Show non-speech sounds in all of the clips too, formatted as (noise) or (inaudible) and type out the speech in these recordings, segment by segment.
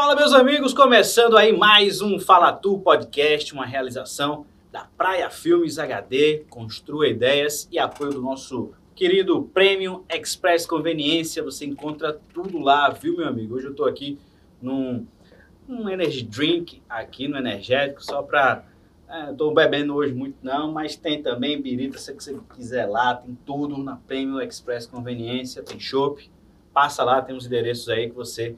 Fala, meus amigos, começando aí mais um Fala Tu Podcast, uma realização da Praia Filmes HD, Construa Ideias e apoio do nosso querido Premium Express Conveniência. Você encontra tudo lá, viu, meu amigo? Hoje eu tô aqui num um energy drink aqui no energético, só para é, tô bebendo hoje muito não, mas tem também birita, se você quiser lá, tem tudo na Premium Express Conveniência, tem chopp. Passa lá, tem uns endereços aí que você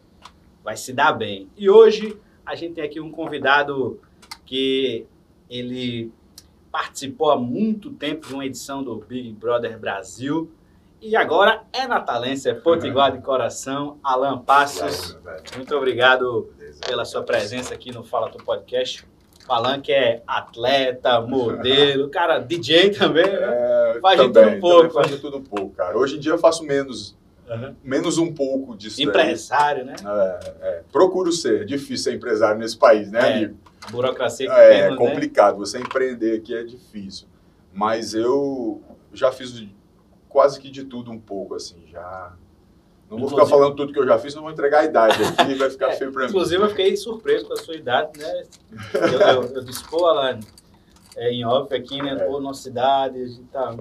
vai se dar bem. E hoje a gente tem aqui um convidado que ele participou há muito tempo de uma edição do Big Brother Brasil e agora é natalense, é potiguar de coração, Alan Passos. Muito obrigado pela sua presença aqui no Fala Tu Podcast. Alan que é atleta, (laughs) modelo, cara, DJ também, né? É, faz também, de tudo um pouco. Faz de tudo um pouco, cara. Hoje em dia eu faço menos Uhum. Menos um pouco disso. Empresário, daí. né? É, é. Procuro ser. É difícil ser empresário nesse país, né, é, amigo? Burocracia que É, temos, é complicado. Né? Você empreender aqui é difícil. Mas eu já fiz quase que de tudo um pouco, assim. Já. Não vou ficar falando tudo que eu já fiz, não vou entregar a idade aqui, vai ficar (laughs) é, feio para mim. Inclusive, eu fiquei surpreso com a sua idade, né? Eu, eu, eu disse, pô, Alan, é, em off aqui, né? É. Pô, nossa cidade, a gente tá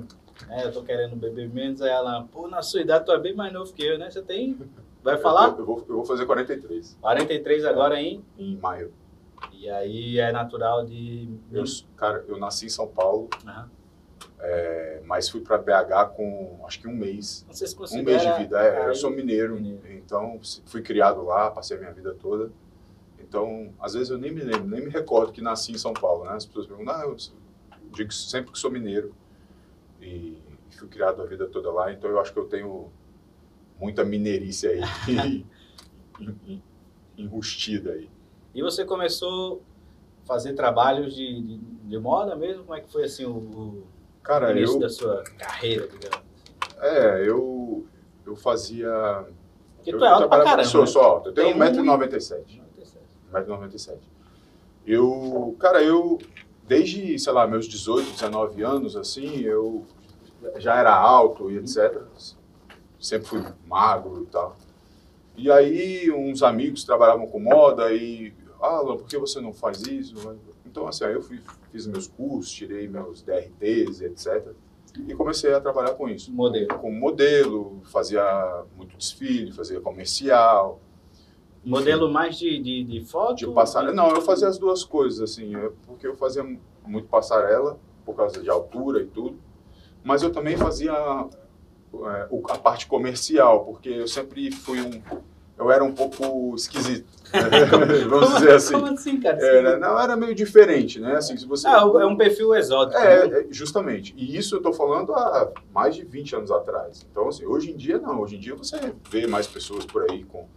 né? Eu tô querendo beber menos, aí ela, pô, na sua idade tu é bem mais novo que eu, né? Você tem. Vai falar? Eu, eu, vou, eu vou fazer 43. 43 agora em? Em maio. E aí é natural de. Eu, cara, eu nasci em São Paulo. Uhum. É, mas fui para BH com acho que um mês. Você se um mês de vida. É, eu sou mineiro, mineiro, então fui criado lá, passei a minha vida toda. Então, às vezes eu nem me lembro, nem me recordo que nasci em São Paulo, né? As pessoas perguntam, ah, eu digo sempre que sou mineiro e fui criado a vida toda lá, então eu acho que eu tenho muita mineirice aí, (laughs) enrustida aí. E você começou a fazer trabalhos de, de, de, moda mesmo? Como é que foi assim o, o Cara, início eu, da sua carreira, digamos? É, eu, eu fazia... Porque tu é alto pra caramba, Sou, né? sou alto, eu tenho 1,97m. 1,97m. Eu, cara, eu desde, sei lá, meus 18, 19 anos, assim, eu já era alto e etc. Sempre fui magro e tal. E aí uns amigos trabalhavam com moda e, ah, por que você não faz isso? Então, assim, aí eu fui, fiz meus cursos, tirei meus DRTs, etc. E comecei a trabalhar com isso. Modelo. Com modelo, fazia muito desfile, fazia comercial, Modelo mais de, de, de foto? De passarela. Não, eu fazia as duas coisas, assim, porque eu fazia muito passarela, por causa de altura e tudo, mas eu também fazia é, a parte comercial, porque eu sempre fui um. Eu era um pouco esquisito. (laughs) Vamos dizer assim. Como assim, cara? Era, não, era meio diferente, né? Assim, se você... Ah, é um perfil exótico. É, né? justamente. E isso eu estou falando há mais de 20 anos atrás. Então, assim, hoje em dia, não. Hoje em dia você vê mais pessoas por aí com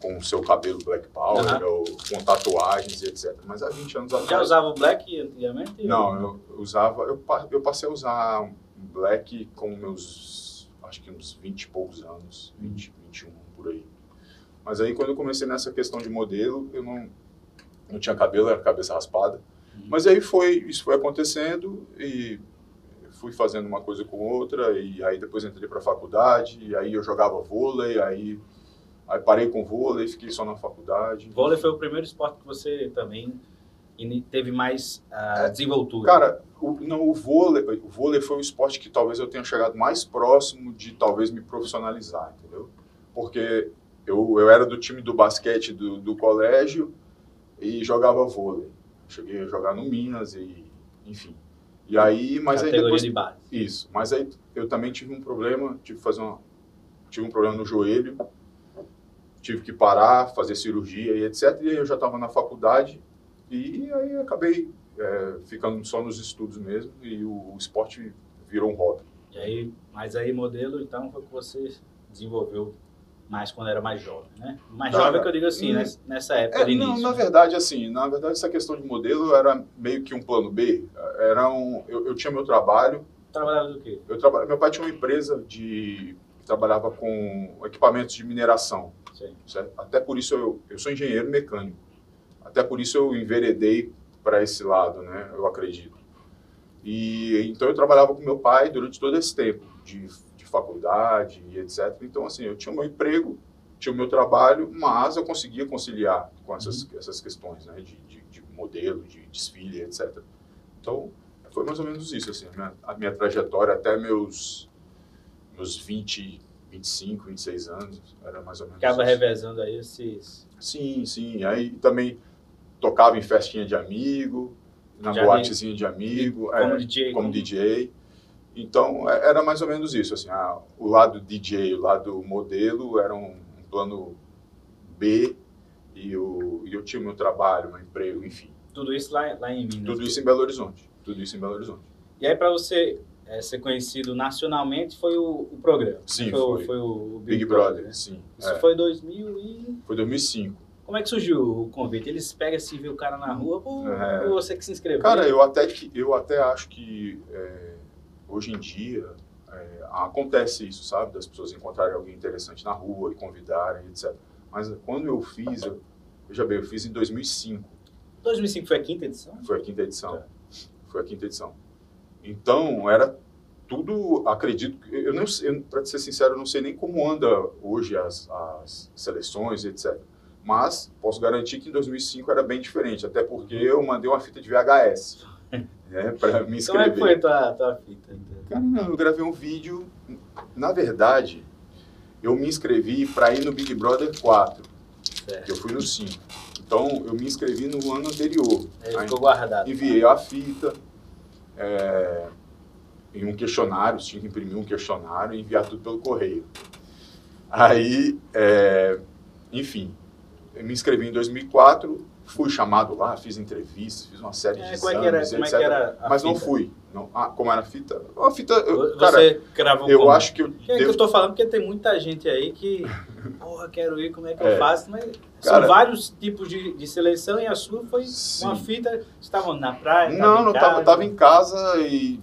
com o seu cabelo Black Power, uhum. ou com tatuagens e etc. Mas há 20 anos atrás... Já usava o Black antigamente? Não, eu usava... Eu, eu passei a usar Black com meus, acho que uns 20 e poucos anos, 20, 21, por aí. Mas aí quando eu comecei nessa questão de modelo, eu não, não tinha cabelo, era cabeça raspada. Uhum. Mas aí foi, isso foi acontecendo e fui fazendo uma coisa com outra e aí depois entrei para a faculdade e aí eu jogava vôlei, aí Aí parei com vôlei, fiquei só na faculdade. Vôlei foi o primeiro esporte que você também teve mais uh, desenvoltura. Cara, o, não, o vôlei, o vôlei foi o esporte que talvez eu tenha chegado mais próximo de talvez me profissionalizar, entendeu? Porque eu, eu era do time do basquete do, do colégio e jogava vôlei. Cheguei a jogar no Minas e, enfim. E aí, mas Categoria aí depois de base. isso. Mas aí eu também tive um problema, tive que fazer uma, tive um problema no joelho tive que parar, fazer cirurgia e etc. E aí eu já estava na faculdade e aí acabei é, ficando só nos estudos mesmo e o, o, esporte virou um hobby. E aí, mas aí modelo então foi que você desenvolveu mais quando era mais jovem, né? Mais jovem é que eu digo assim, hum, nessa época é, de início. Não, na verdade, assim, na verdade essa questão de modelo era meio que um plano B. Era um, eu, eu tinha meu trabalho. Trabalhava do quê? Eu traba, meu pai tinha uma empresa de trabalhava com equipamentos de mineração. Até por isso eu, eu sou engenheiro mecânico. Até por isso eu enveredei para esse lado, né? Eu acredito. E então eu trabalhava com meu pai durante todo esse tempo de, de faculdade e etc. Então assim, eu tinha um meu emprego tinha o meu trabalho, mas eu conseguia conciliar com essas, uhum. essas questões, né? De, de, de, modelo, de desfile, etc. Então, foi mais ou menos isso, assim, a minha, a minha trajetória até meus, meus 20, 25, 26 anos, era mais ou menos isso. revezando aí esses... Sim, sim, aí também tocava em festinha de amigo, na de boatezinha de amigo, como, é, DJ, como DJ. Então, é, era mais ou menos isso, assim, a, o lado DJ, o lado modelo era um, um plano B e, o, e eu tinha meu trabalho, meu emprego, enfim. Tudo isso lá, lá em Minas? Tudo isso em Belo Horizonte, tudo isso em Belo Horizonte. E aí, para você é, ser conhecido nacionalmente, foi o, o programa? Sim, foi. Foi, foi o Big, Big Brother, Brother, sim. Isso é. foi 2000 e... Foi 2005. Como é que surgiu o convite? Eles pegam assim, vê o cara na rua, ou é... você que se inscreveu? Cara, eu até, que, eu até acho que é, hoje em dia é, acontece isso, sabe? Das pessoas encontrarem alguém interessante na rua e convidarem, etc. Mas quando eu fiz, eu, veja bem, eu fiz em 2005. 2005 foi a quinta edição? Foi a quinta edição. É. Foi a quinta edição. Então, era tudo, acredito, eu não para ser sincero, eu não sei nem como anda hoje as, as seleções, etc. Mas posso garantir que em 2005 era bem diferente, até porque eu mandei uma fita de VHS (laughs) né, para me inscrever. Como é que foi a tua, tua fita? Cara, não, eu gravei um vídeo. Na verdade, eu me inscrevi para ir no Big Brother 4, certo. que eu fui no 5. Então, eu me inscrevi no ano anterior. Aí ficou guardado. Enviei a fita é, em um questionário, tinha que imprimir um questionário e enviar tudo pelo correio. Aí, é, enfim, eu me inscrevi em 2004, fui chamado lá, fiz entrevistas, fiz uma série é, de como exames, é que era, etc. É que mas fita? não fui. Não, ah, como era a fita? A fita, eu, Você gravou eu como? acho que eu é que eu estou falando? Porque tem muita gente aí que, porra, quero ir, como é que é. eu faço? Mas cara, são vários tipos de, de seleção e a sua foi sim. uma fita, estavam na praia? Não, não, estava tava em casa e...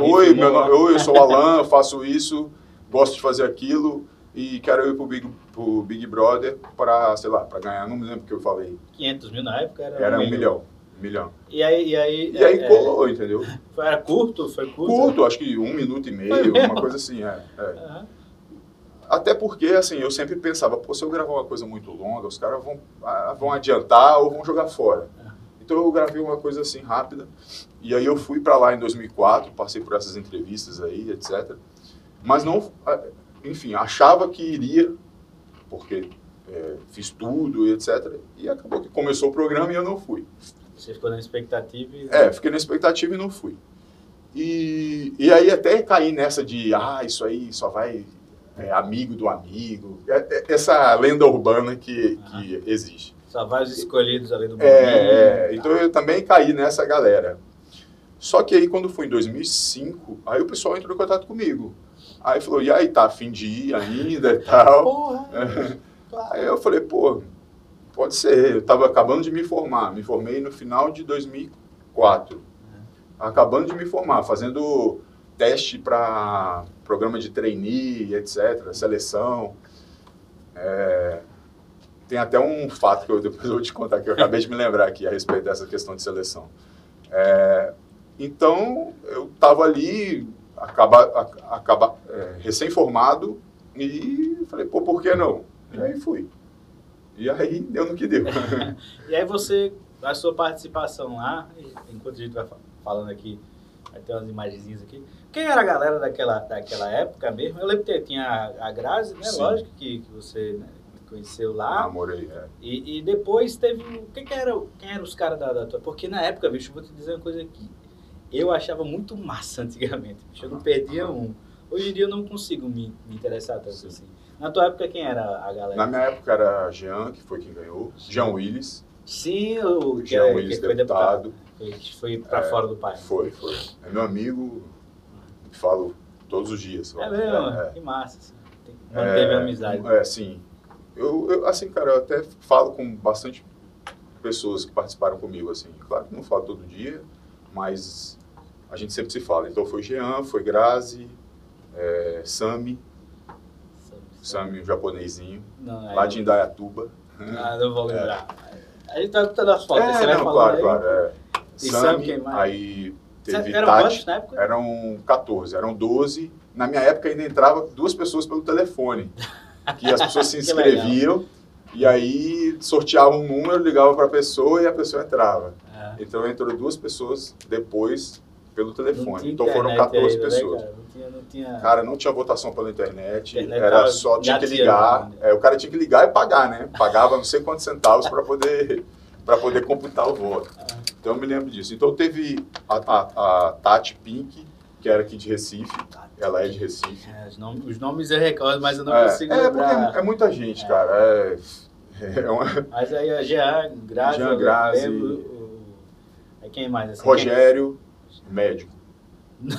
Oi, meu nome, oi, eu sou o (laughs) Alan, eu faço isso, gosto de fazer aquilo e quero ir pro Big, pro Big Brother para, sei lá, para ganhar, não me lembro o que eu falei. 500 mil na época era, era um, milhão. milhão. Um milhão. E aí, e aí, e aí é, colou, entendeu? Foi, era curto? Foi curto? Curto, acho que um minuto e meio, uma coisa assim, é. é. Uhum. Até porque, assim, eu sempre pensava, pô, se eu gravar uma coisa muito longa, os caras vão, ah, vão adiantar ou vão jogar fora. Então eu gravei uma coisa assim rápida. E aí eu fui para lá em 2004, passei por essas entrevistas aí, etc. Mas não, enfim, achava que iria, porque é, fiz tudo e etc. E acabou que começou o programa e eu não fui. Você ficou na expectativa? E... É, fiquei na expectativa e não fui. E, e aí até caí nessa de, ah, isso aí só vai é, amigo do amigo. É, é, essa lenda urbana que, ah. que existe. Só vai os escolhidos ali do mundo. É, é, então eu também caí nessa galera. Só que aí quando foi em 2005, aí o pessoal entrou em contato comigo. Aí falou, e aí, tá afim de ir ainda e tal? Porra! (laughs) Aí eu falei, pô, pode ser. Eu estava acabando de me formar. Me formei no final de 2004. Acabando de me formar, fazendo teste para programa de trainee, etc., seleção. É, tem até um fato que eu depois vou te contar, que eu acabei de me lembrar aqui a respeito dessa questão de seleção. É, então, eu estava ali, acaba, acaba, é, recém-formado, e falei, pô, por que não? E aí fui. E aí deu no que deu. (laughs) e aí você, a sua participação lá, enquanto a gente vai falando aqui, vai ter umas imagenzinhas aqui. Quem era a galera daquela, daquela época mesmo? Eu lembro que tinha a, Grazi, né? Sim. Lógico que, que você né, conheceu lá. Namorei, é. E, e depois teve. Quem que era, quem eram os caras da, da tua. Porque na época, bicho, vou te dizer uma coisa aqui eu achava muito massa antigamente. Eu não perdia um. Hoje em dia eu não consigo me, me interessar tanto Sim. assim. Na tua época, quem era a galera? Na minha época era Jean, que foi quem ganhou. Sim. Jean Willis. Sim, o Jean é, Willis, que foi deputado. Que foi para é, fora do país. Foi, foi. É meu amigo, falo todos os dias. É mesmo? É, que massa. Assim. Manteve é, a amizade. É, sim. Eu, eu, assim, cara, eu até falo com bastante pessoas que participaram comigo, assim. Claro que não falo todo dia, mas a gente sempre se fala. Então foi Jean, foi Grazi, é, Sami, Sami, o japonesinho, não, lá de Indaiatuba. Ah, não vou lembrar. É. A gente tá botando as fotos, é, você não, claro, aí. claro. É. E Sami, aí teve eram Tati, quantos na época? Eram 14, eram 12. Na minha época ainda entrava duas pessoas pelo telefone. que as pessoas se (laughs) inscreviam e aí sorteavam um número, ligavam para a pessoa e a pessoa entrava. Ah, Então entrou duas pessoas depois pelo telefone. Então foram internet 14 ainda, né, pessoas. cara? Não tinha, não tinha... Cara, não tinha votação pela internet, Internet era só tinha que ligar. ainda. É, o cara tinha que ligar e pagar, né? Pagava não sei quantos centavos para poder para poder computar o voto. Então eu me lembro disso. Então teve a, a, a Tati Pink, que era aqui de Recife. Ela é de Recife. É, os, nomes, os nomes eu recordo, mas eu não é, consigo é, lembrar. porque é muita gente, cara. É, é uma- Mas aí a Jean, Grazi, Jean Grazi. lembro, o- Aí quem mais? Assim, Rogério, médico. (laughs)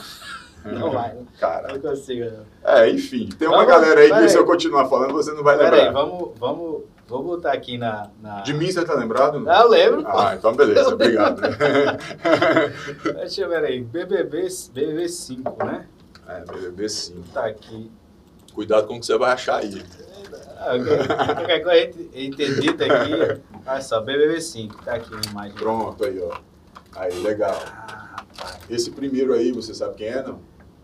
Não vai, não Cara, consigo. não. é, enfim. Tem uma Vamos- galera aí que peraí. se eu continuar falando, você não vai Pera lembrar. aí, vamos, vamos, vou botar aqui na... na... De mim você tá lembrado? Ah, eu lembro, pô. Ah, então beleza, obrigado. (laughs) Deixa eu ver aí. BBB, BBB 5, né? é, BBB 5. Tá aqui. Cuidado com o que você vai achar aí. Ah. Qualquer coisa a entendida aqui. Olha só, BBB 5. Tá aqui uma imagem. Pronto, aí, ó. Aí, legal. Ah. Esse primeiro aí, você sabe quem é, não?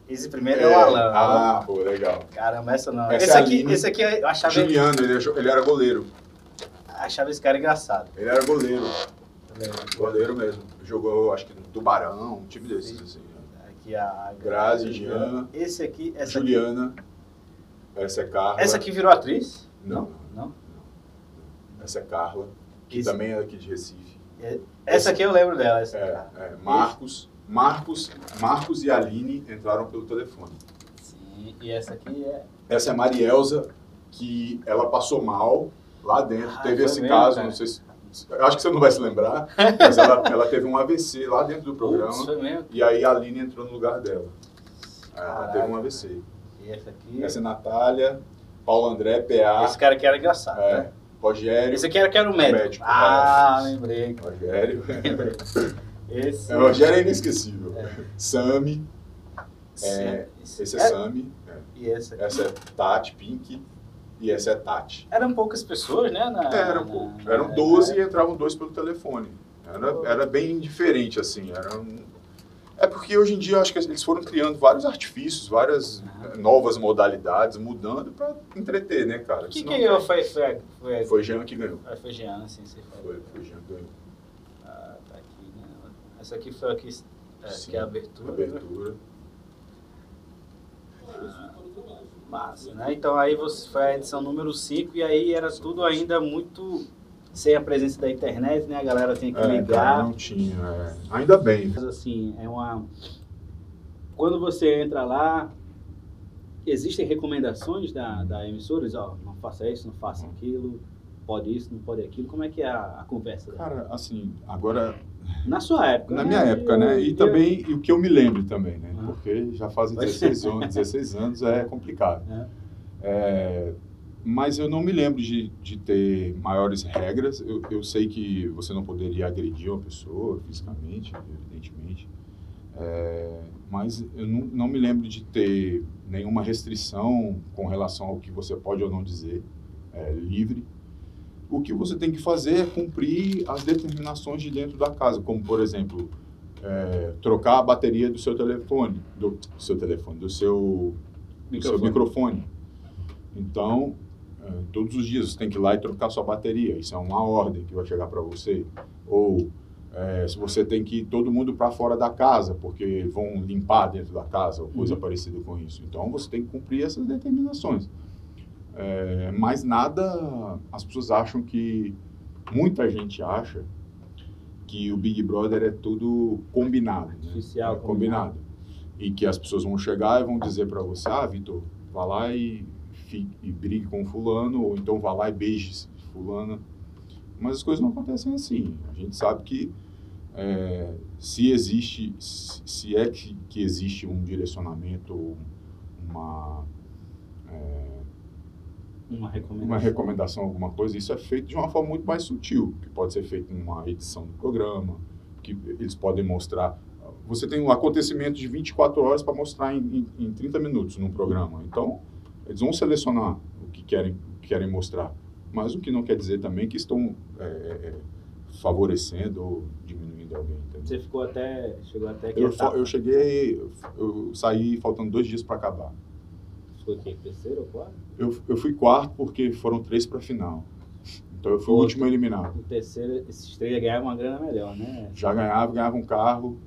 Esse primeiro é, o Alan. Ah, pô, legal. Caramba, essa não. Essa esse, é aqui, esse aqui eu achava, Juliano, ele, jo- ele era goleiro. achava esse cara engraçado. Ele era goleiro. Tá Goleiro mesmo. Jogou, acho que no Tubarão, um time desses, assim. Aqui a Grazi, Jean. Esse aqui, essa Juliana. Essa é Carla. aqui. Essa aqui virou atriz? Não, Não? essa é Carla, que Esse- também é aqui de Recife. Essa aqui eu lembro dela. Essa É, aqui. é, Marcos, Marcos, Marcos e Aline entraram pelo telefone. Sim, e essa aqui é. Essa é a Marielza, que ela passou mal lá dentro. Ah, teve esse caso, cara? não sei se. Acho que você não vai se lembrar, mas ela, (laughs) ela teve um AVC lá dentro do programa. Putz. E aí a Aline entrou no lugar dela. Ela teve um AVC. E essa aqui. Essa é Natália, Paulo André, PA, Esse cara aqui era engraçado. é, né? Rogério. Esse aqui era que era o médico. Médico, ah, lembrei. Rogério. (laughs) Esse. É, Rogério é inesquecível. É. Sami, é, esse, esse é Sami, é. E esse aqui. essa é Tati Pink e essa é Tati. Eram poucas pessoas, né? Na, pô, na- eram na- 12 e entravam dois pelo telefone. Era, era bem diferente, assim. Era um- É porque hoje em dia acho que eles foram criando vários artifícios, várias eh, novas modalidades, mudando pra entreter, né, cara? O que eu foi, foi, foi, Foi Jean que ganhou. foi, foi Jean, assim, você falou. Foi, foi Jean que ganhou. Ah, tá aqui, né? Essa aqui foi a que, é, Sim, que é a abertura. Abertura. Massa, né? Então aí você foi a edição número 5 e aí era tudo ainda muito sem a presença da internet, né? A galera tinha que É, ligar. não tinha. é. Ainda bem. Mas assim, é uma. Quando você entra lá, existem recomendações da, da emissora, diz, ó, não faça isso, não faça aquilo, pode isso, não pode aquilo. Como é que é a, a conversa? Cara, assim, agora, Na sua época. na né? minha época, né? E Eu- também, e o que eu me lembro também, né? Ah. Porque já fazem Pois 16 anos, 16 anos é complicado. É. É, mas eu não me lembro de, de ter maiores regras. Eu, eu sei que você não poderia agredir uma pessoa fisicamente, evidentemente. É, mas eu não, não me lembro de ter nenhuma restrição com relação ao que você pode ou não dizer é, livre. O que você tem que fazer é cumprir as determinações de dentro da casa, como, por exemplo, é, trocar a bateria do seu telefone, do, seu telefone, do seu do seu Microfone. microfone. Então, eh, todos os dias você tem que ir lá e trocar sua bateria. Isso é uma ordem que vai chegar para você. Ou eh, se você tem que ir todo mundo para fora da casa, porque vão limpar dentro da casa, ou coisa Uhum. parecida com isso. Então, você tem que cumprir essas determinações. Eh, mas nada, as pessoas acham que, muita gente acha que o Big Brother é tudo combinado. né? Artificial, É combinado. E que as pessoas vão chegar e vão dizer para você, ah, Vitor, vá lá e, fi- e brigue com fulano, ou então vá lá e beije fulano. Mas as coisas não acontecem assim. A gente sabe que é, se existe, se é que, que existe um direcionamento, uma, Uma recomendação. uma recomendação, alguma coisa, isso é feito de uma forma muito mais sutil, que pode ser feito numa edição do programa, que eles podem mostrar. Você tem um acontecimento de 24 horas para mostrar em, em, em 30 minutos num programa. Então, eles vão selecionar o que querem, querem mostrar. Mas o que não quer dizer também que estão é, é, favorecendo ou diminuindo alguém. entendeu? Você ficou até. Chegou até que Eu, eu cheguei, eu saí faltando dois dias para acabar. Foi o quê? Terceiro ou quarto? Eu, eu fui quarto porque foram três para final. Então eu fui o último eliminado. O terceiro, esses três ganhavam uma grana melhor, né? Já ganhava, ganhava um carro,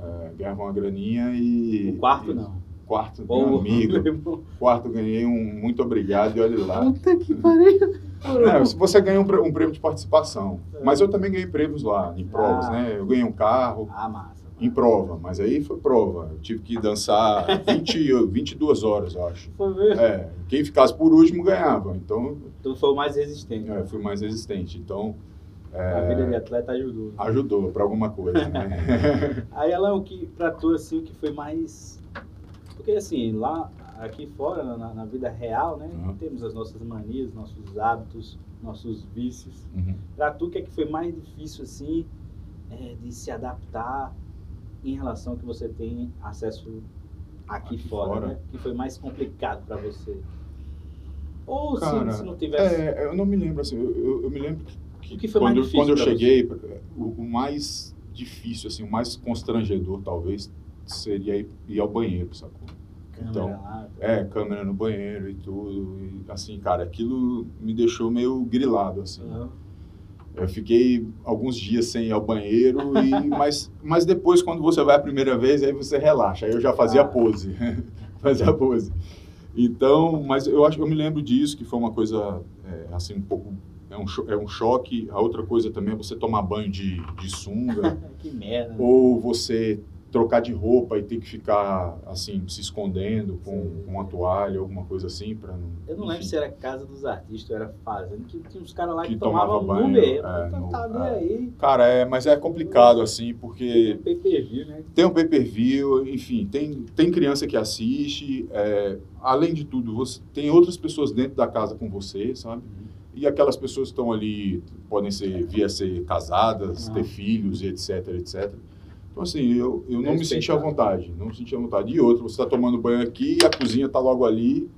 é, ganhava uma graninha e. O quarto e, não. Quarto, meu amigo. amigo. Quarto ganhei um muito obrigado e olha lá. Puta que pariu. Não, você ganha um, um, prêmio de participação. Mas eu também ganhei prêmios lá, em provas, ah. né? Eu ganhei um carro. Ah, massa. Em prova, mas aí foi prova. Eu tive que dançar 20, 22 (laughs) horas, eu acho. Foi mesmo? É, quem ficasse por último ganhava. Então. Tu foi o mais resistente. É, fui mais resistente. Então. É, a vida de atleta ajudou. Ajudou para alguma coisa, né? (laughs) aí, ela o que pra tu, assim, o que foi mais. Porque assim, lá, aqui fora, na, na vida real, né? Uhum. Temos as nossas manias, nossos hábitos, nossos vícios. Uhum. Pra tu, o que é que foi mais difícil, assim, é, de se adaptar? Em relação ao que você tem acesso aqui, aqui fora, fora. Né? que foi mais complicado para você? Ou Cara, se, se, não tivesse... É, eu não me lembro, assim, eu, eu, eu me lembro que, que quando, eu, quando eu cheguei, o, o, mais difícil, assim, o mais constrangedor, talvez, seria ir, ir ao banheiro, sacou? Câmera então, lá, é, câmera no banheiro e tudo, e, assim, cara, aquilo me deixou meio grilado, assim. Uhum. Eu fiquei alguns dias sem ir ao banheiro, e, (laughs) mas, mas depois, quando você vai a primeira vez, aí você relaxa. Aí eu já fazia ah. pose. (laughs) fazia pose. Então, mas eu acho eu me lembro disso, que foi uma coisa, é, assim, um pouco. É um, é um choque. A outra coisa também é você tomar banho de, de sunga. (laughs) que merda. Ou você trocar de roupa e ter que ficar assim se escondendo com, com uma toalha alguma coisa assim para não eu não enfim. lembro se era casa dos artistas ou era fazenda que tinha uns caras lá que, que tomavam tomava banho, mesmo é, tá é. aí cara é mas é complicado assim porque tem um pay per view né tem um pay per view enfim tem tem criança que assiste é, além de tudo você tem outras pessoas dentro da casa com você sabe uhum. e aquelas pessoas que estão ali podem ser via ser casadas ter filhos etc etc então, assim, eu, eu não me senti à vontade, não me senti à vontade. E outro, você está tomando banho aqui e a cozinha está logo ali,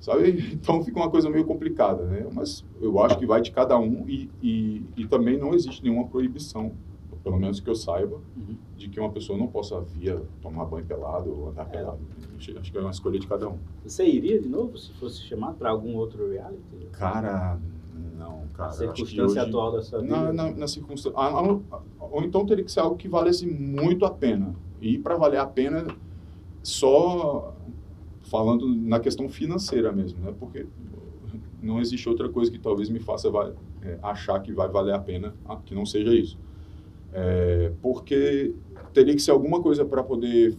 sabe? (laughs) Então fica uma coisa meio complicada, né? Mas eu acho que vai de cada um e, e, e também não existe nenhuma proibição, pelo menos que eu saiba, uhum. de que uma pessoa não possa vir tomar banho pelado ou andar é. pelado. Acho que é uma escolha de cada um. Você iria de novo se fosse chamado para algum outro reality? Cara, não, cara. Na circunstância hoje, atual da sua vida? Na, na, na circunstância. Ou então teria que ser algo que valesse muito a pena. E para valer a pena, só falando na questão financeira mesmo, né? Porque não existe outra coisa que talvez me faça vai, é, achar que vai valer a pena que não seja isso. É, porque teria que ser alguma coisa para poder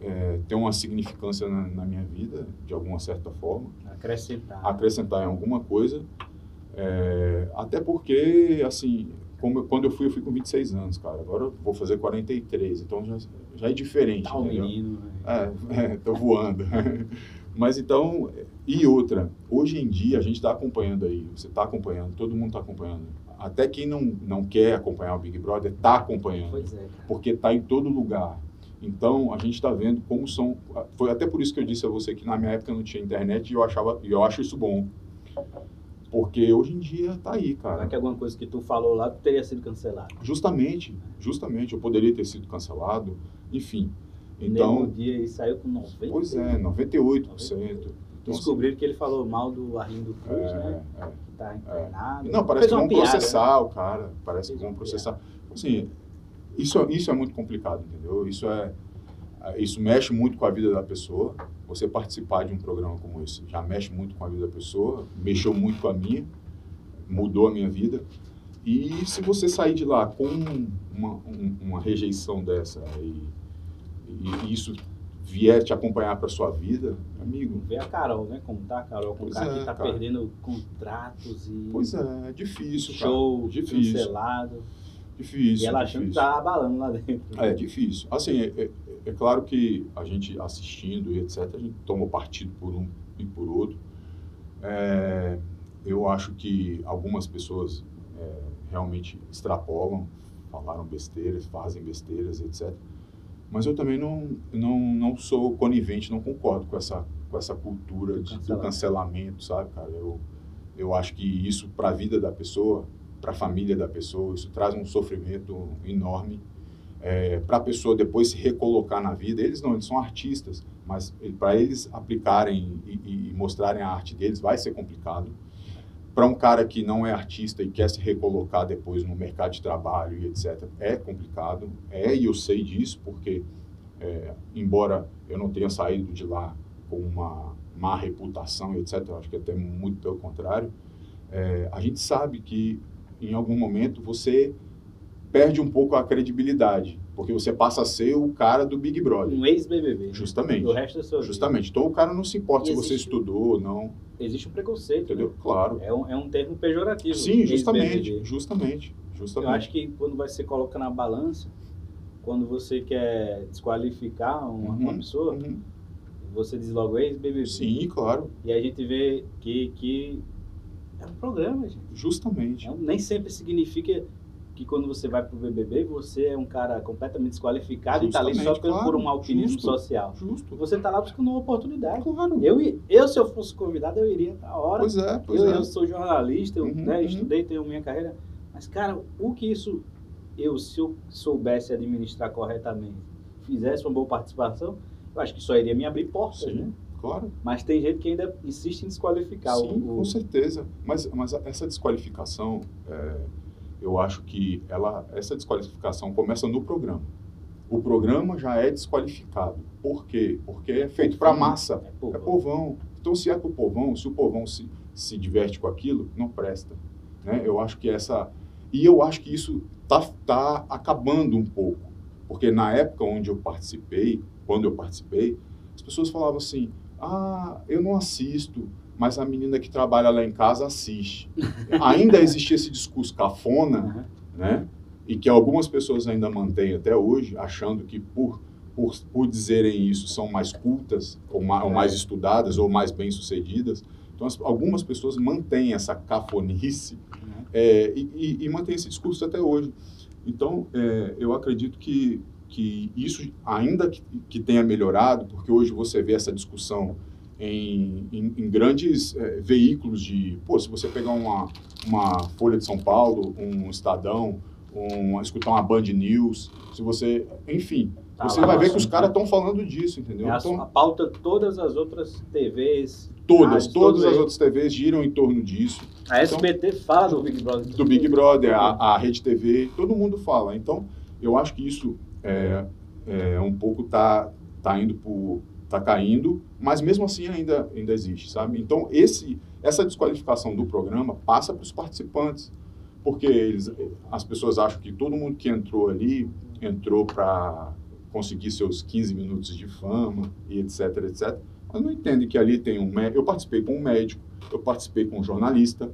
é, ter uma significância na, na, minha vida, de alguma certa forma. Acrescentar. Acrescentar em alguma coisa. É, até porque, assim, como, quando eu fui, eu fui com 26 anos, cara. Agora eu vou fazer 43, então já, já é diferente. Tá um menino. Né? É, (laughs) é, tô voando. (laughs) Mas então, e outra, hoje em dia a gente está acompanhando aí, você está acompanhando, todo mundo está acompanhando. Até quem não, não quer acompanhar o Big Brother está acompanhando. Pois é, Porque está em todo lugar. Então, a gente está vendo como são. Foi até por isso que eu disse a você que na minha época não tinha internet e eu achava, e eu acho isso bom. Porque hoje em dia está aí, cara. Será que alguma coisa que tu falou lá teria sido cancelado? Justamente, justamente. Eu poderia ter sido cancelado, enfim. Então, no dia ele saiu com 90%. Pois é, 98%. 98%. Então, Descobriram assim, que ele falou mal do Arlindo Cruz, é, né? É, que está internado. É. Não, parece que vão processar né? o cara. Parece Fez que vão processar. Assim, isso, isso é muito complicado, entendeu? Isso é isso mexe muito com a vida da pessoa. Você participar de um programa como esse já mexe muito com a vida da pessoa, mexeu muito com a minha, mudou a minha vida. E se você sair de lá com uma, uma rejeição dessa e, e, isso vier te acompanhar para sua vida, amigo. Vê a Carol, né? Como tá a Carol, com o cara é, que tá cara. perdendo contratos e. Pois é, é difícil. Show, cara. difícil. cancelado. Difícil. E ela achando que tá abalando lá dentro. É difícil. Assim, é, é, é, claro que a gente assistindo e etc, a gente toma partido por um e por outro. É, eu acho que algumas pessoas é, realmente extrapolam, falaram besteiras, fazem besteiras, etc. Mas eu também não, não, não sou conivente, não concordo com essa, com essa cultura de, do cancelamento, sabe, cara? Eu, eu acho que isso, para a vida da pessoa, para a família da pessoa, isso traz um sofrimento enorme é, para a pessoa depois se recolocar na vida. Eles não, eles são artistas, mas para eles aplicarem e, e, mostrarem a arte deles vai ser complicado. Para um cara que não é artista e quer se recolocar depois no mercado de trabalho e etc., é complicado. É, e eu sei disso, porque, é, embora eu não tenha saído de lá com uma má reputação e etc., acho que até muito pelo contrário, é, a gente sabe que em algum momento você perde um pouco a credibilidade, porque você passa a ser o cara do Big Brother. Um ex-BBB. Justamente. O resto da sua Justamente. Vida. Então o cara não se importa e se existe, você estudou ou não. Existe um preconceito. Entendeu? Né? Claro. É um, é um termo pejorativo. Sim, justamente. Justamente. Justamente. Eu acho que quando você coloca na balança, quando você quer desqualificar uma, uhum, uma pessoa, uhum. você diz logo ex-BBB. Sim, claro. E a gente vê que, que é um programa, gente. Justamente. É, nem sempre significa que quando você vai para o BBB, você é um cara completamente desqualificado Justamente, e está ali só claro, por um alpinismo justo, social. Justo. Você está lá buscando uma oportunidade. Claro. Eu, eu, se eu fosse convidado, eu iria a hora. Pois é, pois eu, é. Eu sou jornalista, eu uhum, né, uhum. estudei, tenho minha carreira. Mas, cara, o que isso, eu, se eu soubesse administrar corretamente, fizesse uma boa participação, eu acho que só iria me abrir portas, Sim. né? Claro. Mas tem gente que ainda insiste em desqualificar Sim, o, com certeza. Mas, mas essa desqualificação, é, eu acho que ela, essa desqualificação começa no programa. O programa já é desqualificado. Por quê? Porque é feito para massa. É povão. é povão. Então, se é para o povão, se o povão se, se diverte com aquilo, não presta. Né? Eu acho que essa... E eu acho que isso está tá acabando um pouco. Porque na época onde eu participei, quando eu participei, as pessoas falavam assim, ah, eu não assisto, mas a menina que trabalha lá em casa assiste. ainda existia esse discurso cafona, uhum. né? E que algumas pessoas ainda mantêm até hoje, achando que por, por, por dizerem isso são mais cultas, ou mais, ou mais é. estudadas, ou mais bem-sucedidas. Então, as, algumas pessoas mantêm essa cafonice é, e, e, e mantêm esse discurso até hoje. Então, é, eu acredito que que isso, ainda que, que tenha melhorado, porque hoje você vê essa discussão em, em, em grandes é, veículos de... Pô, se você pegar uma, uma Folha de São Paulo, um Estadão, um, escutar uma Band News, se você... Enfim, tá, você vai ver que os caras estão falando disso, entendeu? É a, então, a pauta, todas as outras TVs... Todas, todas as outras TVs giram em torno disso. A SBT então, fala do Big Brother. Do Big Brother, a, a Rede TV, todo mundo fala. Então, eu acho que isso é, é, um pouco tá, tá indo por tá caindo, mas mesmo assim ainda ainda existe, sabe? Então esse essa desqualificação do programa passa para os participantes, porque eles as pessoas acham que todo mundo que entrou ali entrou para conseguir seus 15 minutos de fama e etc, etc. Mas não entendem que ali tem um eu participei com um médico, eu participei com um jornalista,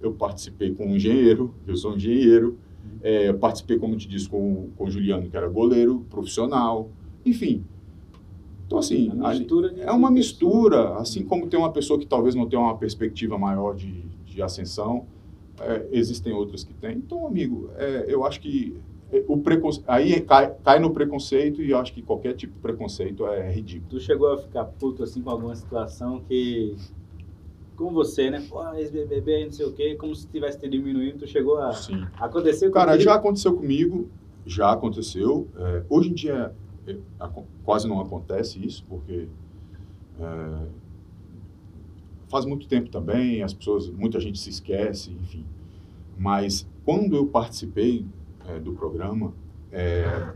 eu participei com um engenheiro, eu sou um engenheiro, é, participei, como te disse, com, com o Juliano, que era goleiro profissional. Enfim. Então, assim, uma mistura é uma mistura. Assim como tem uma pessoa que talvez não tenha uma perspectiva maior de, de ascensão, é, existem outras que têm. Então, amigo, é, eu acho que é, o preconce... aí cai, cai, no preconceito e eu acho que qualquer tipo de preconceito é ridículo. Tu chegou a ficar puto assim com alguma situação que com você, né? Pô, ex-BBB, não sei o quê, como se tivesse diminuído, tu chegou a Sim. acontecer Cara, já aconteceu comigo, já aconteceu. É, hoje em dia é, quase não acontece isso, porque é, faz muito tempo também, as pessoas, muita gente se esquece, enfim. Mas quando eu participei é, do programa, é,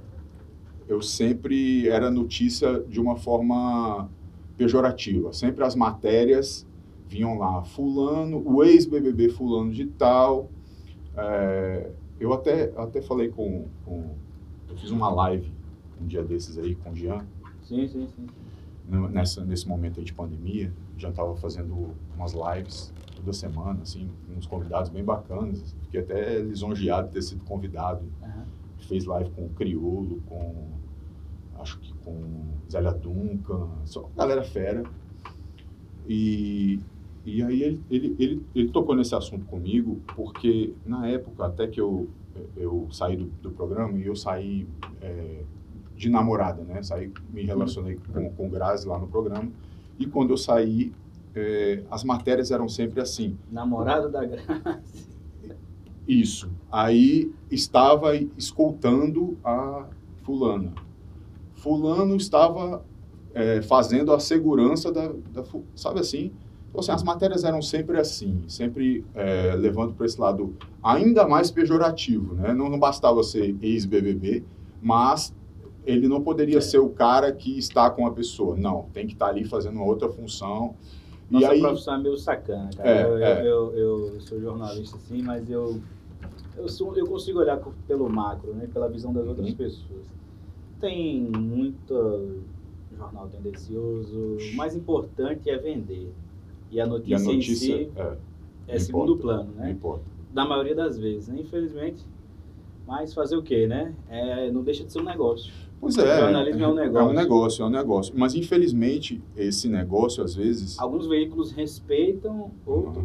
eu sempre era notícia de uma forma pejorativa. Sempre as matérias vinham lá, fulano, o ex-BBB fulano de tal. É, eu até, até falei com, com, Eu fiz uma live um dia desses aí com o Jean. Sim, sim, sim. Nessa, nesse momento aí de pandemia, já estava fazendo umas lives toda semana, assim, com uns convidados bem bacanas. Fiquei até lisonjeado de ter sido convidado. Uhum. Fez live com o Criolo, com... Acho que com Zélia Duncan, só galera fera. E, e aí ele, ele, ele, ele, tocou nesse assunto comigo, porque na época, até que eu, eu saí do, do programa, e eu saí é, de namorada, né? Saí, me relacionei com, com Grazi lá no programa, e quando eu saí, é, as matérias eram sempre assim. Namorado da Grazi. Isso. Aí estava escoltando a fulana. Fulano estava é, fazendo a segurança da, da sabe assim? Então, assim, as matérias eram sempre assim, sempre é, levando para esse lado ainda mais pejorativo, né? Não, não bastava ser ex-BBB, mas ele não poderia ser o cara que está com a pessoa. Não, tem que estar ali fazendo uma outra função. Nossa e aí, profissão é meio sacana, cara. É, eu, é. Eu, eu, eu, sou jornalista, sim, mas eu, eu, sou, eu consigo olhar pelo macro, né? pela visão das outras uhum. pessoas. Tem muito jornal tendencioso. O mais importante é vender. E a notícia, e a notícia em si é, é segundo plano, né? Importa. Da maioria das vezes, né? Infelizmente. Mas fazer o quê, né? É, não deixa de ser um negócio. Pois é. O jornalismo é, é um negócio. É um negócio, é um negócio. Mas, infelizmente, esse negócio, às vezes... Alguns veículos respeitam, outros...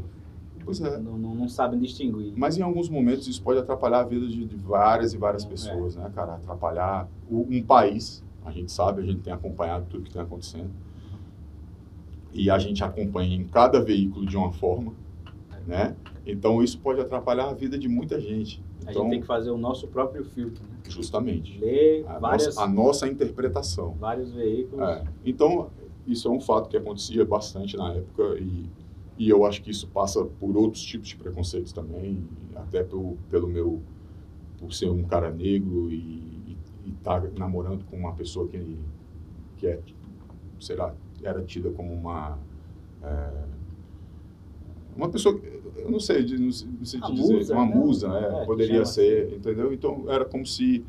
Pois é. Não, não, não, sabem distinguir. Mas em alguns momentos isso pode atrapalhar a vida de, de várias e várias é. pessoas, é. né, cara? Atrapalhar um país. A gente sabe, a gente tem acompanhado tudo que tem acontecendo e a gente acompanha em cada veículo de uma forma, né? Então isso pode atrapalhar a vida de muita gente. Então, a gente tem que fazer o nosso próprio filtro, né? Justamente. Ler a várias, nossa, a nossa interpretação. Vários veículos. É. Então isso é um fato que acontecia bastante na época e, e eu acho que isso passa por outros tipos de preconceitos também, até pelo, pelo meu por ser um cara negro e estar tá namorando com uma pessoa que que é sei lá era tida como uma é, uma pessoa eu não sei não sei, não sei dizer musa, uma né? musa né? É, poderia ser assim. entendeu? Então era como se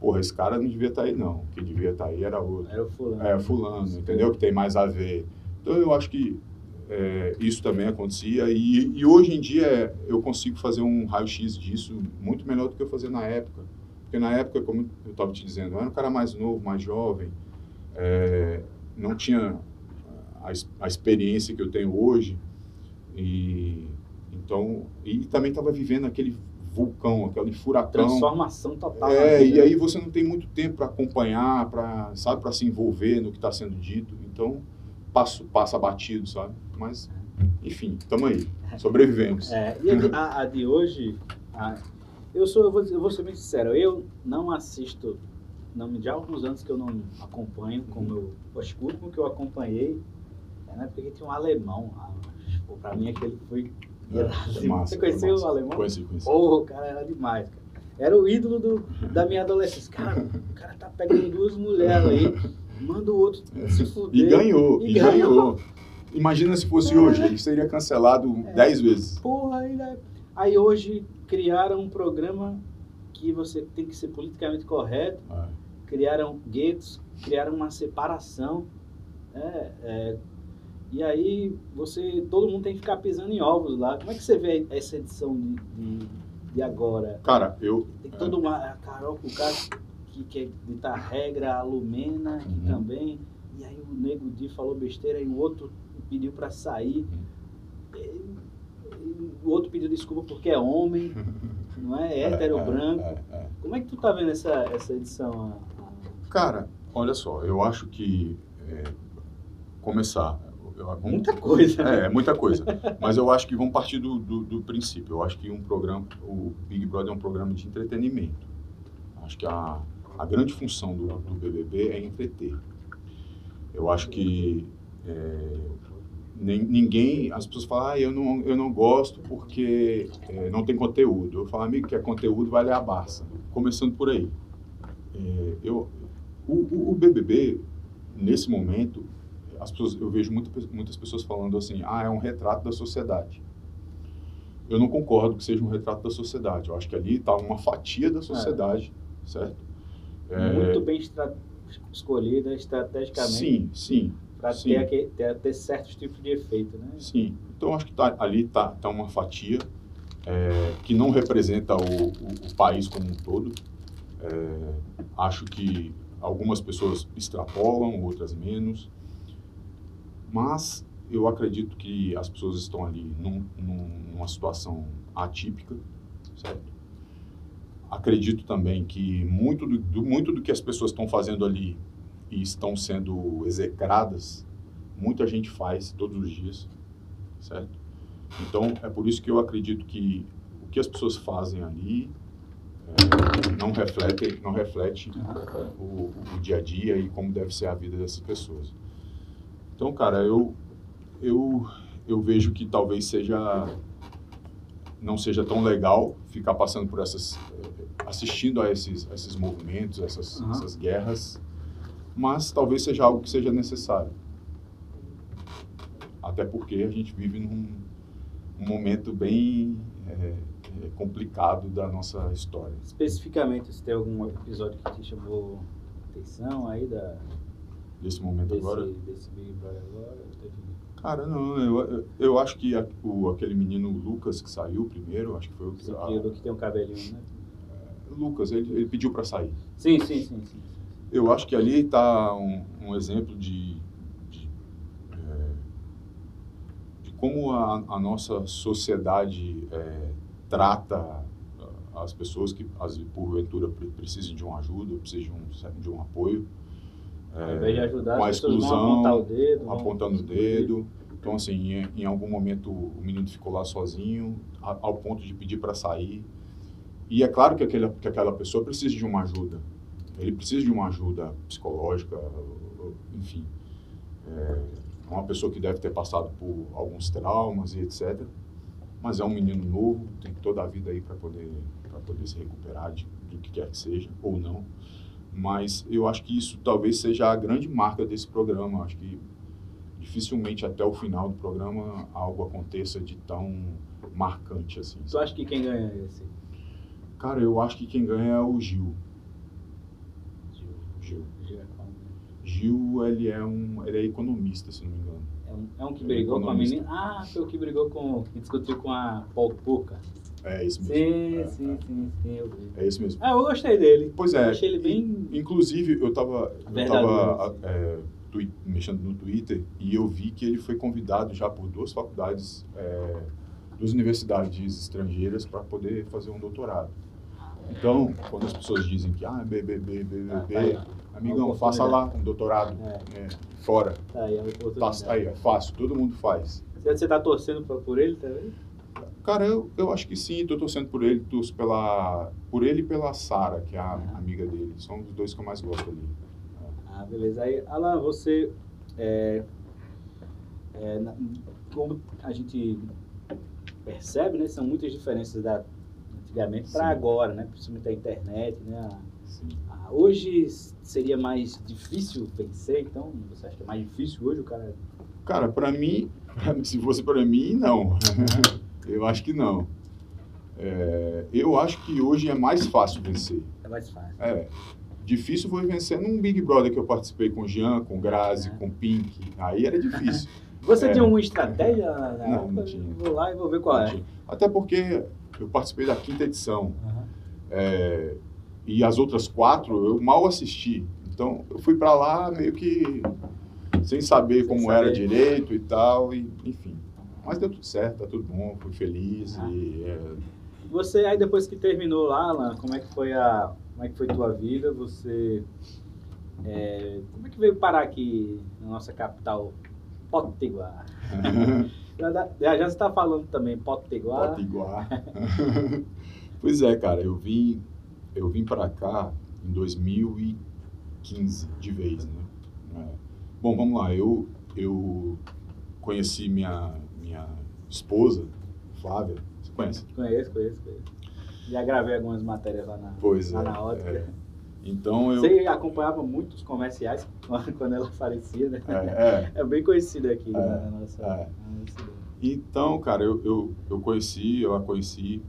porra esse cara não devia estar tá aí não. Que devia estar tá aí era outro. Era o fulano. É fulano entendeu? Que tem mais a ver. Então eu acho que é, isso também acontecia. E, e, hoje em dia eu consigo fazer um raio-x disso muito melhor do que eu fazia na época. Porque na época como eu estava te dizendo eu era um cara mais novo mais jovem é, não tinha a, a, experiência que eu tenho hoje e então e também estava vivendo aquele vulcão, aquele furacão. Transformação total. É, e aí você não tem muito tempo para acompanhar, para sabe, para se envolver no que está sendo dito. Então passa, passa batido, sabe? Mas enfim, estamos aí, sobrevivemos. É, e (laughs) a, a, de hoje, a, eu sou, eu vou, eu vou ser bem sincero, eu não assisto não, já há alguns anos que eu não acompanho, como eu, eu escuto, como que eu acompanhei, né, porque tinha um alemão lá, para mim aquele foi é, é massa, Você conheceu o alemão? Conheci, conheci. Oh, o cara era demais, cara. Era o ídolo do, da minha adolescência. Cara, o cara tá pegando duas mulheres aí, manda o outro se fuder. E ganhou, e, e ganhou. ganhou. Imagina se fosse é. hoje, ele seria cancelado é. dez vezes. Porra, aí, né? aí hoje criaram um programa que você tem que ser politicamente correto. É criaram guetos, criaram uma separação. É, e aí você, todo mundo tem que ficar pisando em ovos lá. Como é que você vê essa edição de, de, de agora? Cara, eu. Tem todo é... uma. A Carol, o cara que quer ditar regra, a Lumena, que uhum. também. E aí o Nego Di falou besteira e o outro pediu para sair. Uhum. E, o outro pediu desculpa porque é homem, (laughs) não é? é hétero, é, branco. É, é, Como é que tu tá vendo essa, essa edição? Cara, olha só, eu acho que é, começar. Vamos, muita coisa. Né? É, muita coisa. Mas eu acho que vamos partir do, do, do, princípio. Eu acho que um programa, o Big Brother é um programa de entretenimento. Acho que a, a grande função do, do BBB é entreter. Eu acho que é, ninguém, as pessoas falam, ah, eu não, eu não gosto porque é, não tem conteúdo. Eu falo, amigo, que é conteúdo, vai ler a Barça. Começando por aí. É, eu, o, o, BBB, nesse momento, as pessoas, eu vejo muita, muitas pessoas falando assim, ah, é um retrato da sociedade. Eu não concordo que seja um retrato da sociedade. Eu acho que ali está uma fatia da sociedade, é. certo? É... Muito bem estra escolhida estrategicamente. Sim, sim. Para ter, ter, ter, certos tipos de efeito, né? Sim. Então, acho que tá, ali está tá uma fatia é, que não representa o, o, o, país como um todo. É, acho que Algumas pessoas extrapolam, outras menos. Mas eu acredito que as pessoas estão ali num, num, numa situação atípica, certo? Acredito também que muito do, do, muito do que as pessoas estão fazendo ali e estão sendo execradas, muita gente faz todos os dias, certo? Então, é por isso que eu acredito que o que as pessoas fazem ali é, não reflete, não reflete o, o, dia a dia e como deve ser a vida dessas pessoas. Então, cara, eu, eu, eu vejo que talvez seja não seja tão legal ficar passando por essas assistindo a esses, esses movimentos, essas, uhum. essas guerras, mas talvez seja algo que seja necessário. Até porque a gente vive num um momento bem é, complicado da nossa história. Especificamente, se tem algum episódio que te chamou atenção aí da desse momento desse, agora? Desse Big Brother agora? Cara, não, eu, eu acho que a, o, aquele menino Lucas que saiu primeiro, acho que foi o que. Esse que tem um cabelinho, né? É, Lucas, ele, ele pediu para sair. Sim, sim, sim, sim, Eu acho que ali está um, um exemplo de, de, é, de como a, a, nossa sociedade é, trata as pessoas que, as, porventura, precisam de uma ajuda, precisam de um, de um apoio. Ao invés de ajudar, com a exclusão, o dedo, apontando o dedo. Então, assim, em, em, algum momento o menino ficou lá sozinho, a, ao ponto de pedir para sair. E é claro que, aquele, que aquela pessoa precisa de uma ajuda. Ele precisa de uma ajuda psicológica, enfim. É uma pessoa que deve ter passado por alguns traumas e etc. Mas é um menino novo, tem toda a vida aí para poder, poder se recuperar de, do que quer que seja, ou não. Mas eu acho que isso talvez seja a grande marca desse programa. Acho que dificilmente até o final do programa algo aconteça de tão marcante assim. Tu acha que quem ganha é esse? Cara, eu acho que quem ganha é o Gil. Gil. Gil. Gil, é Gil ele é um, ele é economista, se não me engano. É um, é um que brigou é com a menina. Ah, foi o que brigou com, que discutiu com a Paul Puca. É isso mesmo. Sim, é, sim, é. sim, sim, eu vi. É isso mesmo. Ah, eu gostei dele. Pois é. Eu achei ele bem. Inclusive, eu estava eu tava, é, mexendo no Twitter e eu vi que ele foi convidado já por duas faculdades, é, duas universidades estrangeiras para poder fazer um doutorado. Então, quando as pessoas dizem que, ah, BBB, BBB, ah, tá amigão, faça lá um doutorado é. É, fora. Tá aí, é tá, aí, é fácil, todo mundo faz. Você está torcendo por ele também? Cara, eu, eu acho que sim, estou torcendo por ele, torço pela, por ele e pela Sara, que é a uhum. amiga dele. São os dois que eu mais gosto ali. Ah, beleza. Aí, Alan, você. É, é, como a gente percebe, né? São muitas diferenças da antigamente para agora, né? Principalmente a internet, né? A, hoje seria mais difícil vencer, então você acha que é mais difícil hoje o cara? Cara, para mim, (laughs) se fosse para mim, não. Eu acho que não. É, eu acho que hoje é mais fácil vencer. É mais fácil. É. Difícil foi vencer num Big Brother que eu participei com o Jean, com o Grazi, é. com o Pink. Aí era difícil. (laughs) Você é. tinha alguma estratégia? Na não, não tinha. Vou lá e vou ver qual não é. Tinha. Até porque eu participei da quinta edição. Uhum. É, e as outras quatro eu mal assisti. Então eu fui para lá meio que sem saber sem como saber. era direito e tal, e, enfim. Mas deu tudo certo, tá tudo bom, fui feliz uhum. e é... Você aí depois que terminou lá, Alan, como é que foi a como é que foi tua vida? Você é, como é que veio parar aqui na nossa capital, Potiguar? (laughs) Já, já, já está falando também Potiguar. Potiguar. (laughs) pois é, cara, eu vim, eu vim para cá em 2015 de vez, né? É. Bom, vamos lá. Eu, eu conheci minha, minha esposa, Flávia. Você conhece? Conheço, conheço, conheço. Já gravei algumas matérias lá na, pois lá é, na ótica. É. Então eu... Você acompanhava muitos comerciais (laughs) quando ela aparecia, né? É, é. é bem conhecida aqui é, na nossa, é. na nossa Então, cara, eu, eu, eu conheci, eu a conheci.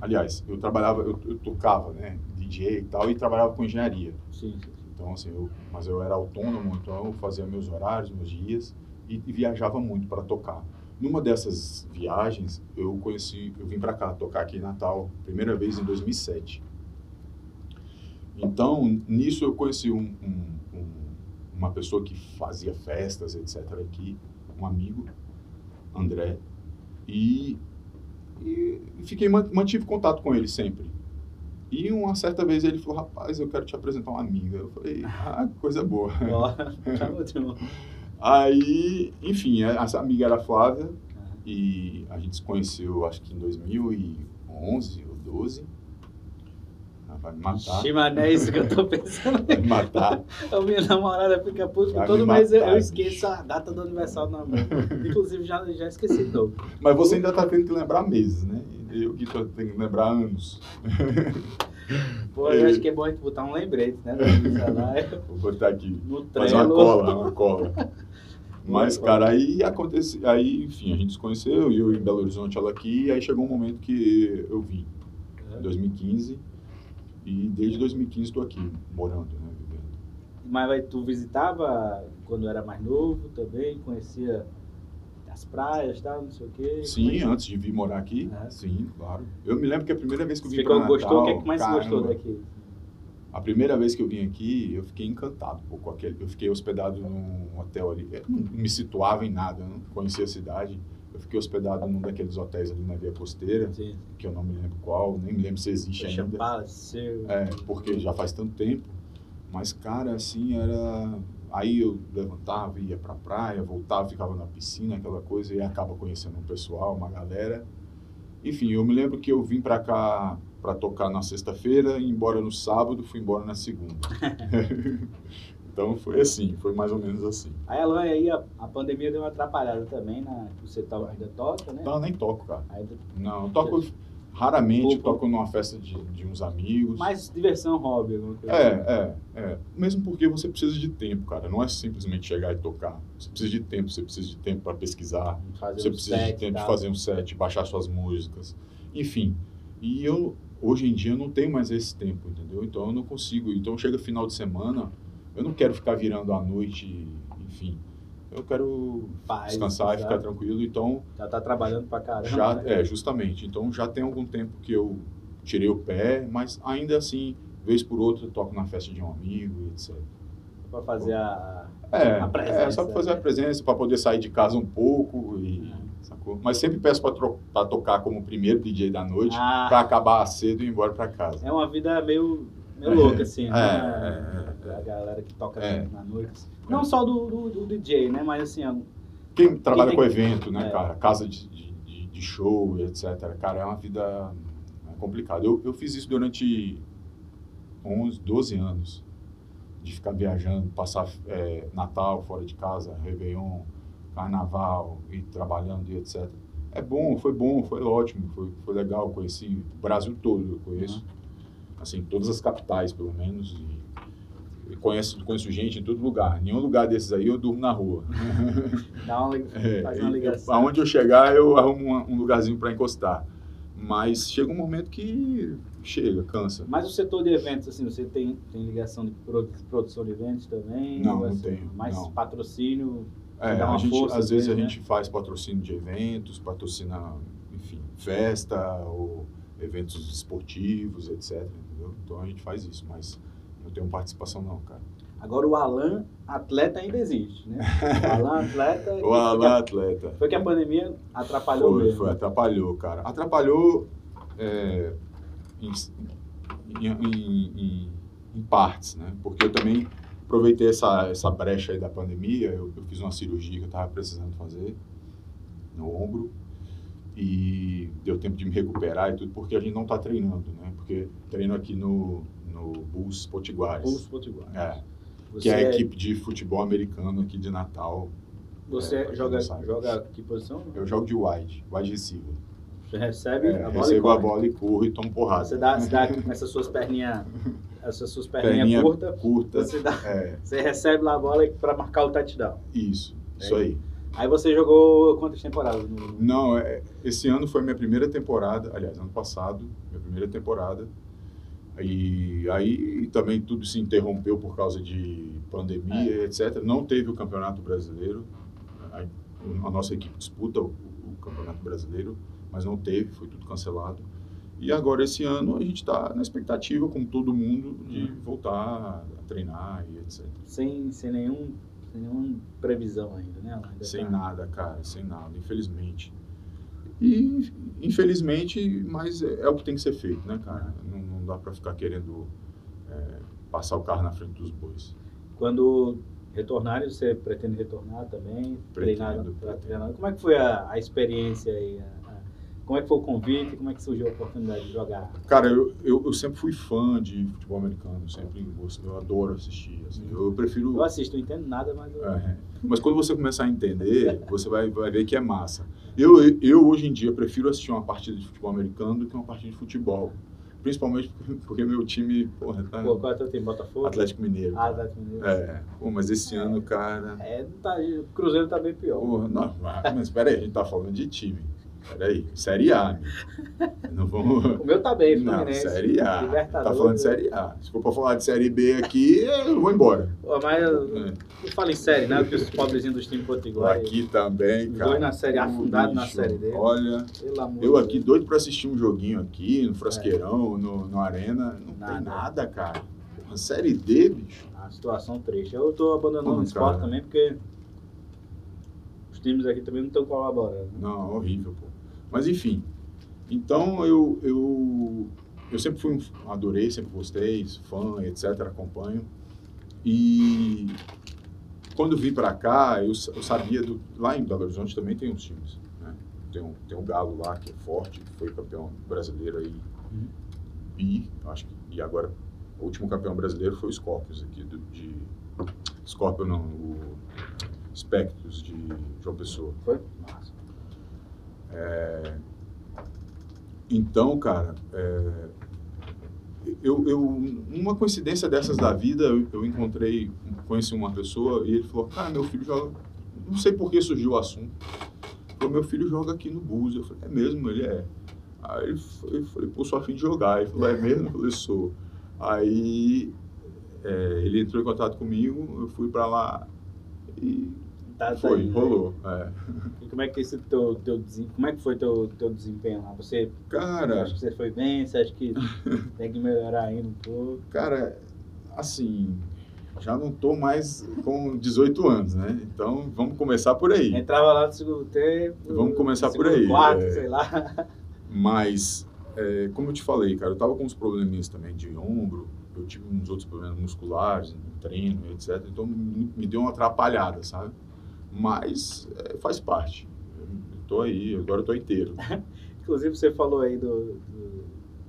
Aliás, eu trabalhava, eu, eu tocava, né? DJ e tal, e trabalhava com engenharia. Sim, sim. Então, assim, eu, mas eu era autônomo, então eu fazia meus horários, meus dias e, e viajava muito para tocar. Numa dessas viagens, eu conheci, eu vim para cá tocar aqui em Natal, primeira vez em 2007. Então, nisso eu conheci um, um, um, uma pessoa que fazia festas, etc. aqui, um amigo, André, e, e fiquei mantive contato com ele sempre. E uma certa vez ele falou, rapaz, eu quero te apresentar uma amiga. Eu falei, ah, coisa boa. (laughs) Tá Aí, enfim, essa amiga era a Flávia, E a gente se conheceu, acho que em 2011 ou 12. Ah, Vai me matar. Não é isso que eu tô pensando. Vai me matar. (laughs) A minha namorada fica puta, todo me mês eu, matar, eu esqueço a data do aniversário da mãe. Inclusive, já, já esqueci novo. Mas você ainda tá tendo que lembrar meses, né? Eu que tô tendo que lembrar anos. (laughs) Pô, eu acho que é bom a gente botar um lembrete, né? celular. Vou botar aqui. No Fazer uma cola, uma cola. Mas, cara, aí acontece. Aí, enfim, a gente se conheceu, e eu em Belo Horizonte, ela aqui, e aí chegou um momento que eu vim, em 2015. E desde 2015 estou aqui, morando, né? Vivendo. Mas tu visitava quando era mais novo também, conhecia as praias, tal, não sei o quê. Sim, antes de vir morar aqui, É. sim, claro. Eu me lembro que a primeira vez que eu vim para Natal... gostou? O que é que mais você gostou caramba, daqui? A primeira vez que eu vim aqui, eu fiquei encantado pô, com aquele. Eu fiquei hospedado num hotel ali. Eu não me situava em nada, eu não conhecia a cidade. Eu fiquei hospedado num daqueles hotéis ali na Via Costeira, Sim. que eu não me lembro qual, nem me lembro se existe Ocean ainda. Seu... É, porque já faz tanto tempo. Mas, cara, assim, era. Aí eu levantava, ia pra praia, voltava, ficava na piscina, aquela coisa, e acaba conhecendo um pessoal, uma galera. Enfim, eu me lembro que eu vim pra cá pra tocar na sexta-feira, embora no sábado, fui embora na segunda. (laughs) então foi assim, foi mais ou menos assim. Aí, Alan, aí a, a pandemia deu uma atrapalhada também, na, você tá, ainda toca, né? Eu nem toco, cara. Ainda, Não, toco raramente, toco numa festa de, de uns amigos. mais diversão, hobby, alguma coisa É, assim. é, é. Mesmo porque você precisa de tempo, cara. Não é simplesmente chegar e tocar. Você precisa de tempo, você precisa de tempo para pesquisar. Fazer Você um precisa de set e tempo de tal. fazer um set, baixar suas músicas. Enfim. E eu, hoje em dia, não tenho mais esse tempo, entendeu? Então eu não consigo. Então chega final de semana, eu não quero ficar virando à noite, enfim. Eu quero descansar e sabe? ficar tranquilo. Então, Já tá trabalhando pra caramba. já, né? é, justamente. Então já tem algum tempo que eu tirei o pé, mas ainda assim, vez por outra, eu toco na festa de um amigo, etc. Pra fazer a... É, A presença, é só pra fazer né? a presença, para poder sair de casa um pouco e É. sacou? Mas sempre peço para tocar como primeiro DJ da noite, Ah. para acabar cedo e ir embora para casa. É uma vida meio, meio É, louca, assim, é, né? é, é. A galera que toca É. na noite. Não só do, do, do DJ, né? Mas assim, ó, Quem trabalha com que- evento, né, é. cara? Casa de, de, de- show etc. Cara, é uma vida complicada. Eu, eu fiz isso durante 11, 12 anos. De ficar viajando, passar é, Natal fora de casa, Réveillon, Carnaval e trabalhando e etc. É bom, foi bom, foi ótimo, foi, foi legal. Conheci o Brasil todo, eu conheço. Assim, todas as capitais, pelo menos. E conheço, conheço gente em todo lugar. Nenhum lugar desses aí eu durmo na rua. (laughs) dá uma, É, faz uma ligação. aonde eu chegar, eu arrumo um lugarzinho para encostar. Mas chega um momento que chega, cansa. Mas o setor de eventos, assim, você tem, tem ligação de produ- produção de eventos também? Não, é não tenho, Mais não. patrocínio? É, a gente, força às vezes a né? gente faz patrocínio de eventos, patrocina, enfim, festa ou eventos esportivos, etc. Entendeu? Então a gente faz isso, mas não tenho participação não, cara. Agora o Alan atleta ainda existe, né? (laughs) O Alan atleta. O Alan atleta. Foi que a pandemia atrapalhou Foi, mesmo. foi, atrapalhou, cara. Atrapalhou é, em, em, em- em- partes, né? Porque eu também aproveitei essa, essa brecha aí da pandemia, eu, eu fiz uma cirurgia que eu tava precisando fazer no ombro e deu tempo de me recuperar e tudo, porque a gente não tá treinando, né? Porque treino aqui no, no Bulls Potiguares. Bulls Potiguar. É, Você, que é a equipe de futebol americano aqui de Natal. Você É, joga, não sabe. joga que posição? Eu jogo de wide, wide receiver. Você recebe É, a bola recebo e a corre. bola e corro e tomo porrada. Você dá, você dá (laughs) essas suas perninhas, essas suas perninhas Perninha curtas, curta. você, dá, É, você recebe lá a bola para marcar o touchdown. isso, isso É. aí. Aí você jogou quantas temporadas? No... Não, é, esse ano foi minha primeira temporada, aliás, ano passado, minha primeira temporada. E aí também tudo se interrompeu por causa de pandemia, etc. Não teve o Campeonato Brasileiro. A, a nossa equipe disputa o, o Campeonato Brasileiro, mas não teve, foi tudo cancelado. E agora, esse ano, a gente está na expectativa, como todo mundo, de Uhum. voltar a treinar e etc. Sem, sem, nenhum, sem nenhuma previsão ainda, né? Ainda Sem tá- nada, cara, sem nada, infelizmente. E, infelizmente, mas é, é o que tem que ser feito, né, cara? Não dá pra ficar querendo é, passar o carro na frente dos bois. Quando retornarem, você pretende retornar também? Pretendo. treinar. Como é que foi a, a experiência aí? A- a- como é que foi o convite? Como é que surgiu a oportunidade de jogar? Cara, eu, eu, eu sempre fui fã de futebol americano, sempre gosto, eu adoro assistir. assim, eu prefiro. Eu assisto, não entendo nada, mas eu, É, mas quando você começar a entender, você vai, vai ver que é massa. Eu, eu, hoje em dia, prefiro assistir uma partida de futebol americano do que uma partida de futebol. Principalmente porque- meu time, porra, tá Pô, qual é o teu time? Botafogo? Atlético Mineiro. Ah. Atlético Mineiro. É, pô, mas esse ano, cara. É, não tá, o Cruzeiro tá bem pior. Porra, não, mas peraí, a gente tá falando de time. Peraí, Série A. né? Não vamos. O meu tá bem, Não, Fluminense. Série A. Tá falando de Série A. Se for pra falar de Série B aqui, eu vou embora. Pô, mas eu, É. eu falo em série, né? Porque os pobrezinhos dos times potiguares. Aqui também, cara. dois na série A, afundado na série D. Olha, Pelo amor eu aqui doido pra assistir um joguinho aqui, no Frasqueirão, no, no Arena. Não Nada. tem nada, cara. Uma Série D, bicho. A situação triste. Eu tô abandonando o esporte cara. também porque os times aqui também não estão colaborando. Não, horrível, pô. Mas enfim. Então eu, eu, eu sempre fui um, adorei, sempre gostei, fã, etc, acompanho. E quando vim pra cá, eu, eu sabia do lá em Belo Horizonte também tem uns times, né? Tem um, tem um Galo lá que é forte, que foi campeão brasileiro aí. Uhum. E acho que e agora o último campeão brasileiro foi o Scorpions aqui do, de Scorpio não, o Spectros de João Pessoa. Foi? Massa. Então, cara, é, eu, eu, uma coincidência dessas da vida, eu, eu encontrei, conheci uma pessoa e ele falou, cara, meu filho joga, não sei por que surgiu o assunto, falou, meu filho joga aqui no Bus. Eu falei, é mesmo? Ele é. Aí eu falei, pô, sou afim de jogar. Ele falou, é mesmo? Eu falei, sou. Aí é, ele entrou em contato comigo, eu fui pra lá e Tá, tá foi, indo, rolou. é. né? E como é que esse teu, teu como é que foi teu teu desempenho lá? Você Cara, acha que você foi bem? Você acha que tem que melhorar ainda um pouco? Cara, assim, já não tô mais com 18 anos, né? Então vamos começar por aí. Entrava lá no segundo tempo. Vamos começar por aí, Quarto, é. sei lá. Mas, é, como eu te falei, cara, eu tava com uns probleminhas também de ombro, eu tive uns outros problemas musculares, no treino, etc. Então me deu uma atrapalhada, sabe? Mas é, faz parte. Tô aí, agora tô inteiro. (laughs) Inclusive, você falou aí do, do,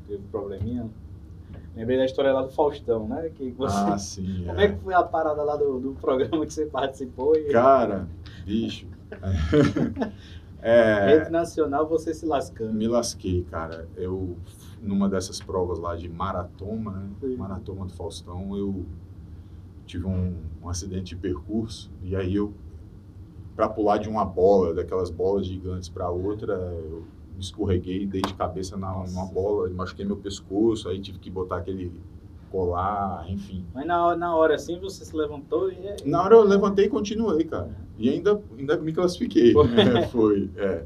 teve probleminha. Lembrei da história lá do Faustão, né? Que você, Ah, sim. (laughs) como é que foi a parada lá do, do programa que você participou? E Cara, bicho. (laughs) É, rede nacional, você se lascando. Me lasquei, cara. Eu, numa dessas provas lá de maratona, né? Sim. Maratona do Faustão, eu tive um, um acidente de percurso. E aí eu, pra pular de uma bola, daquelas bolas gigantes pra outra, eu escorreguei, dei de cabeça na, numa bola, machuquei meu pescoço, aí tive que botar aquele colar, enfim. Mas na hora, na hora assim, você se levantou e... Na hora eu levantei e continuei, cara. E ainda, ainda me classifiquei. Foi. (laughs) É, Foi, é.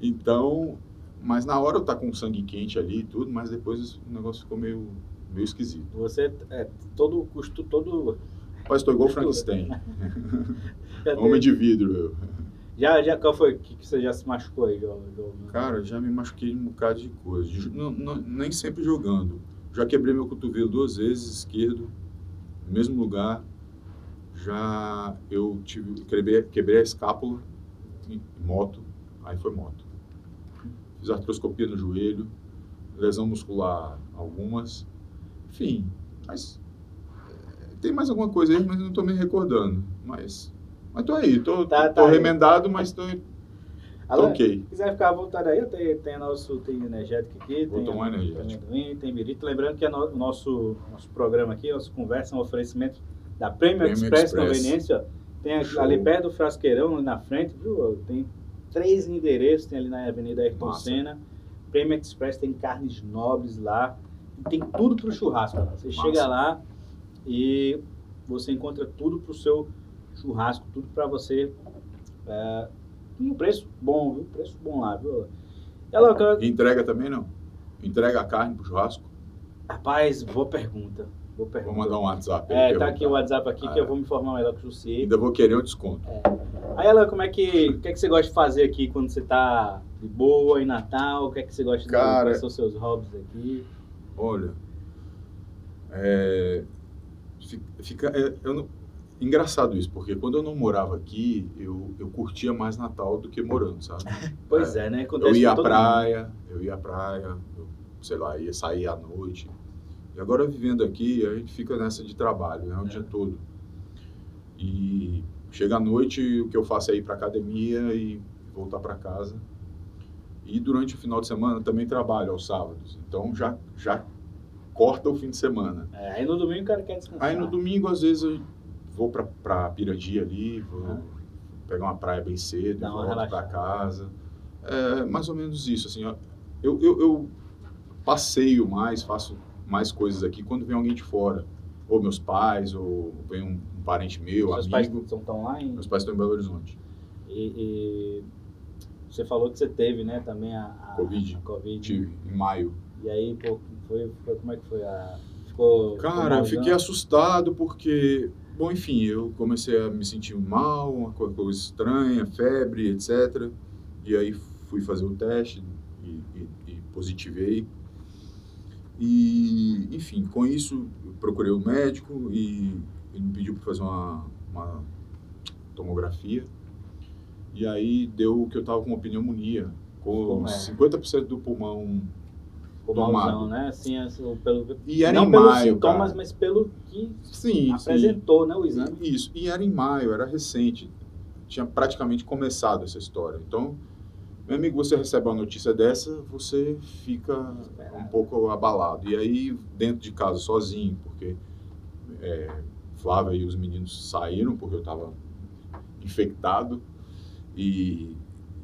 Então, mas na hora eu tá com sangue quente ali e tudo, mas depois o negócio ficou meio, meio esquisito. Você, é, todo custo, todo... Mas tô igual o Frankenstein. (laughs) Já, Homem teve- de vidro, eu. já, já qual foi que, que você já se machucou aí, João? João? Cara, já me machuquei um bocado de coisa. Ju- não- não- nem sempre jogando. Já quebrei meu cotovelo duas vezes, esquerdo, no mesmo lugar. Já eu tive, quebrei, quebrei a escápula em moto, aí foi moto. Fiz artroscopia no joelho, lesão muscular algumas. Enfim, mas é, tem mais alguma coisa aí, mas não tô me recordando. Mas, mas tô aí, tô, Tá- tô tá aí. remendado, mas tô, tô Alan, ok. Se quiser ficar à vontade aí, tem, tem nosso tem energético aqui, Vou tem, tomar energético. amendoim, tem birito. Lembrando que no- o nosso, nosso programa aqui, nossa conversa é um oferecimento da Premium, Express, Express. Conveniência. Tem Show. ali perto do Frasqueirão, ali na frente, viu? Tem três endereços, tem ali na Avenida Ayrton Massa. Senna. Premium Express tem carnes nobres lá. Tem tudo pro churrasco. Lá. Você Massa. chega lá e você encontra tudo pro seu churrasco, tudo para você. É, um preço bom, viu? Preço bom lá, viu? Ela, E entrega também não? Entrega a carne pro churrasco? rapaz, boa pergunta. Boa pergunta. Vou mandar um WhatsApp. É, tá aqui o WhatsApp aqui que É. eu vou me informar melhor com o Jussier. Ainda vou querer um desconto. Aí, Ela, como é que, o que é que você gosta de fazer aqui quando você tá de boa em Natal? O que é que você gosta de Cara- Quais são os seus hobbies aqui? Olha, é, fi- fica, é, eu, não- engraçado isso, porque quando eu não morava aqui, eu, eu curtia mais Natal do que morando, sabe? (laughs) Pois é, né? Eu Acontece ia com à praia, eu ia à praia, eu, sei lá, ia sair à noite. E agora vivendo aqui, a gente fica nessa de trabalho, né? O É. dia todo. E chega à noite, o que eu faço é ir para academia e voltar para casa. E durante o final de semana também trabalho aos sábados. Então já já corta o fim de semana. mundo. É, aí no domingo o cara quer descansar. Aí no domingo, às vezes, eu vou pra, pra Pirandia ali, vou pegar uma praia bem cedo, Dá volto pra relaxada. casa. É mais ou menos isso, assim. Eu, eu, eu passeio mais, faço mais coisas aqui quando vem alguém de fora. Ou meus pais, ou vem um, um parente meu, Seus pais amigo. estão lá em... Meus pais estão em Belo Horizonte. E, e você falou que você teve, né, também a, a Covid. a Covid. Tive em maio. E aí, pô, foi, foi- como é que foi a... Ficou... Cara, ficou eu fiquei assustado porque, bom, enfim, eu comecei a me sentir mal, uma co- coisa estranha, febre, etc. E aí fui fazer o teste e, e- e positivei. E, enfim, com isso procurei o médico e ele me pediu para fazer uma, uma tomografia. E aí deu que eu estava com uma pneumonia, com Como é? 50% do pulmão tomado. né? Assim, assim, pelo... E era Não em pelos maio, sintomas, cara. mas pelo que Sim, sim. apresentou, né, o exame. Isso, e era em maio, era recente. Tinha praticamente começado essa história. Então, meu amigo, você recebe uma notícia dessa, você fica um pouco abalado. E aí, dentro de casa, sozinho, porque é, Flávia e os meninos saíram, porque eu estava infectado. E,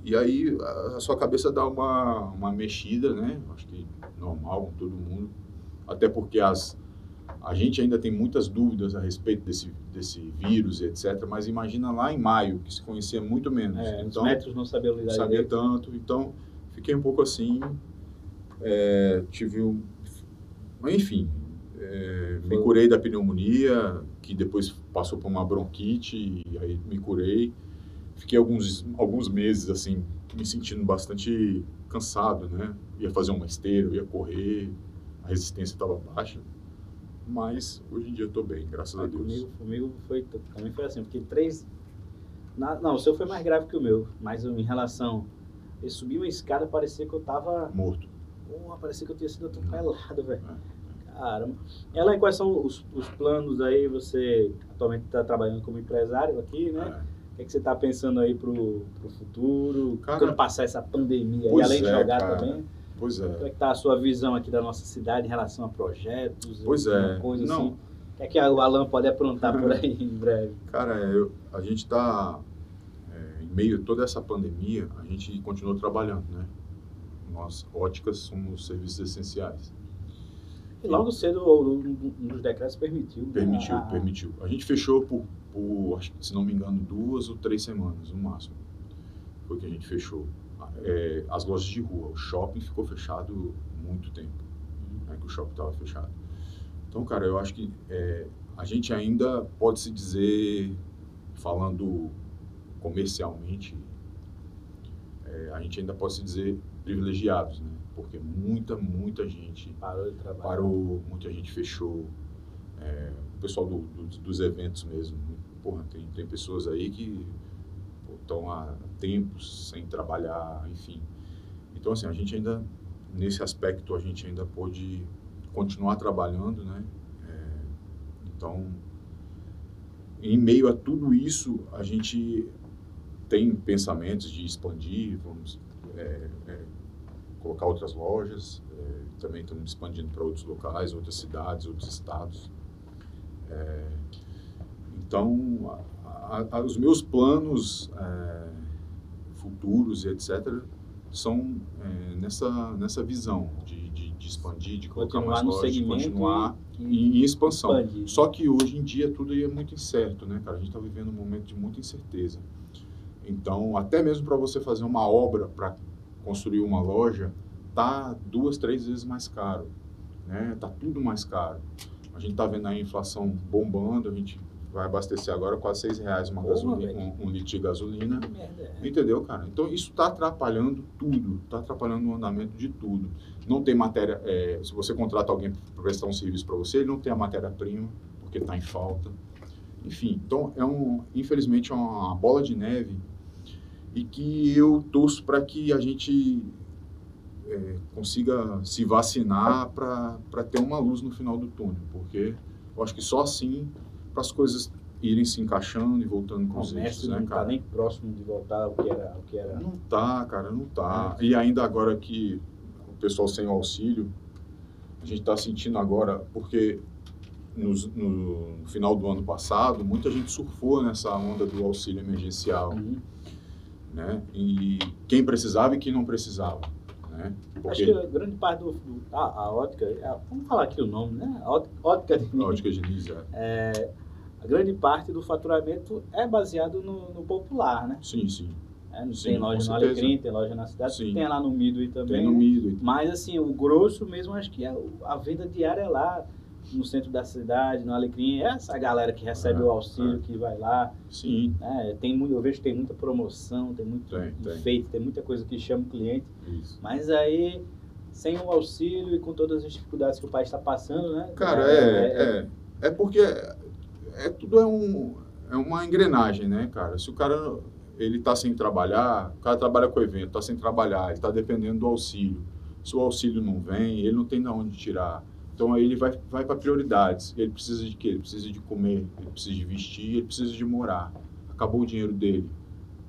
e aí, a, a sua cabeça dá uma, uma mexida, né? Acho que normal com todo mundo. Até porque as, a gente ainda tem muitas dúvidas a respeito desse, desse vírus etc. Mas imagina lá em maio, que se conhecia muito menos. É, então, os médicos não sabiam não lidar sabia direito. tanto. Então, fiquei um pouco assim. é, tive um. Enfim, é, me curei da pneumonia, que depois passou por uma bronquite, e aí me curei. Fiquei alguns, alguns meses, assim, me sentindo bastante cansado, né? Ia fazer uma esteira, ia correr, a resistência estava baixa. Mas hoje em dia eu tô bem, graças a Deus. Comigo, comigo foi, também foi assim, porque três. na- não, o seu foi mais grave que o meu, mas em relação. Eu subi uma escada, parecia que eu tava. Morto. Porra, parecia que eu tinha sido atropelado, velho. É. Caramba. Ela, quais são os, os planos aí? Você atualmente está trabalhando como empresário aqui, né? É. O que, é que você está pensando aí pro, pro futuro? Cara, quando passar essa pandemia aí, pois além de é, jogar cara. também? Pois é. Como é que tá a sua visão aqui da nossa cidade em relação a projetos? Pois é. Coisa Não. assim? O que é que o Alan pode aprontar por aí em breve? (laughs) Cara, eu- a gente está em meio a toda essa pandemia, a gente continuou trabalhando, né? Nós, óticas, somos serviços essenciais. E logo cedo um um dos decretos permitiu. né, Permitiu, a- permitiu. A gente fechou por, por, acho que, se não me engano, duas ou três semanas, no máximo. Foi que a gente fechou. É, as lojas de rua, o shopping ficou fechado muito tempo, né, que o shopping estava fechado. Então, cara, eu acho que é, a gente ainda pode se dizer, falando comercialmente, é, a gente ainda pode se dizer privilegiados, né? Porque muita, muita gente Parou parou, muita gente fechou. É, pessoal do- do- dos eventos mesmo. Porra, tem, tem pessoas aí que estão há tempos sem trabalhar, enfim. Então, assim, a gente ainda, nesse aspecto, a gente ainda pode continuar trabalhando, né? É, então, em meio a tudo isso, a gente tem pensamentos de expandir, vamos é, é, colocar outras lojas, é, também estamos expandindo para outros locais, outras cidades, outros estados. É, então, a- a- os meus planos é, futuros e etc. são é, nessa, nessa visão de, de, de expandir, de colocar Continuar mais lojas, de continuar em, em expansão. expandir. Só que hoje em dia tudo é muito incerto, né, cara? A gente está vivendo um momento de muita incerteza. Então, até mesmo para você fazer uma obra para construir uma loja, tá duas, três vezes mais caro, né? Tá tudo mais caro. A gente tá vendo a inflação bombando, a gente vai abastecer agora quase seis reais uma gasolina, um, um litro de gasolina. É? Entendeu, cara? Então isso está atrapalhando tudo, está atrapalhando o andamento de tudo. Não tem matéria. é, se você contrata alguém para prestar um serviço para você, ele não tem a matéria-prima, porque está em falta. Enfim, então é um, infelizmente é uma bola de neve e que eu torço para que a gente é, consiga se vacinar para ter uma luz no final do túnel, porque eu acho que só assim para as coisas irem se encaixando e voltando com os eixos, né, não cara? tá nem próximo de voltar ao que era. Ao que era. Não tá, cara, não tá. É. E ainda agora que o pessoal sem o auxílio, a gente está sentindo agora, porque nos- no, final do ano passado, muita gente surfou nessa onda do auxílio emergencial, Uhum. né? E quem precisava e quem não precisava, né? Acho que a grande parte do. do- a, a ótica. a- vamos falar aqui o nome, né? A ótica, de a ótica de Diniz, é. a grande parte do faturamento é baseado no, no popular, né? Sim, sim. É, Sim, tem loja no. Alecrim, tem loja na cidade, Sim. tem lá no Midway também. Tem no né? Mido. Mas assim, o grosso mesmo, acho que é a venda diária é lá, no centro da cidade, no Alecrim. É essa galera que recebe É, o auxílio, é. que vai lá. Sim, né? Tem muito, eu vejo que tem muita promoção, tem muito Tem, tem. enfeite, tem muita coisa que chama o cliente. isso. Mas aí, sem o auxílio e com todas as dificuldades que o país está passando, né? Cara, é, é, é porque é, é tudo é, um, é uma engrenagem, né, cara? Se o cara ele tá sem trabalhar, o cara trabalha com evento, tá sem trabalhar, ele tá dependendo do auxílio. Se o auxílio não vem, ele não tem de onde tirar. Então aí ele vai, vai para prioridades. Ele precisa de quê? Ele precisa de comer, ele precisa de vestir, ele precisa de morar. Acabou o dinheiro dele.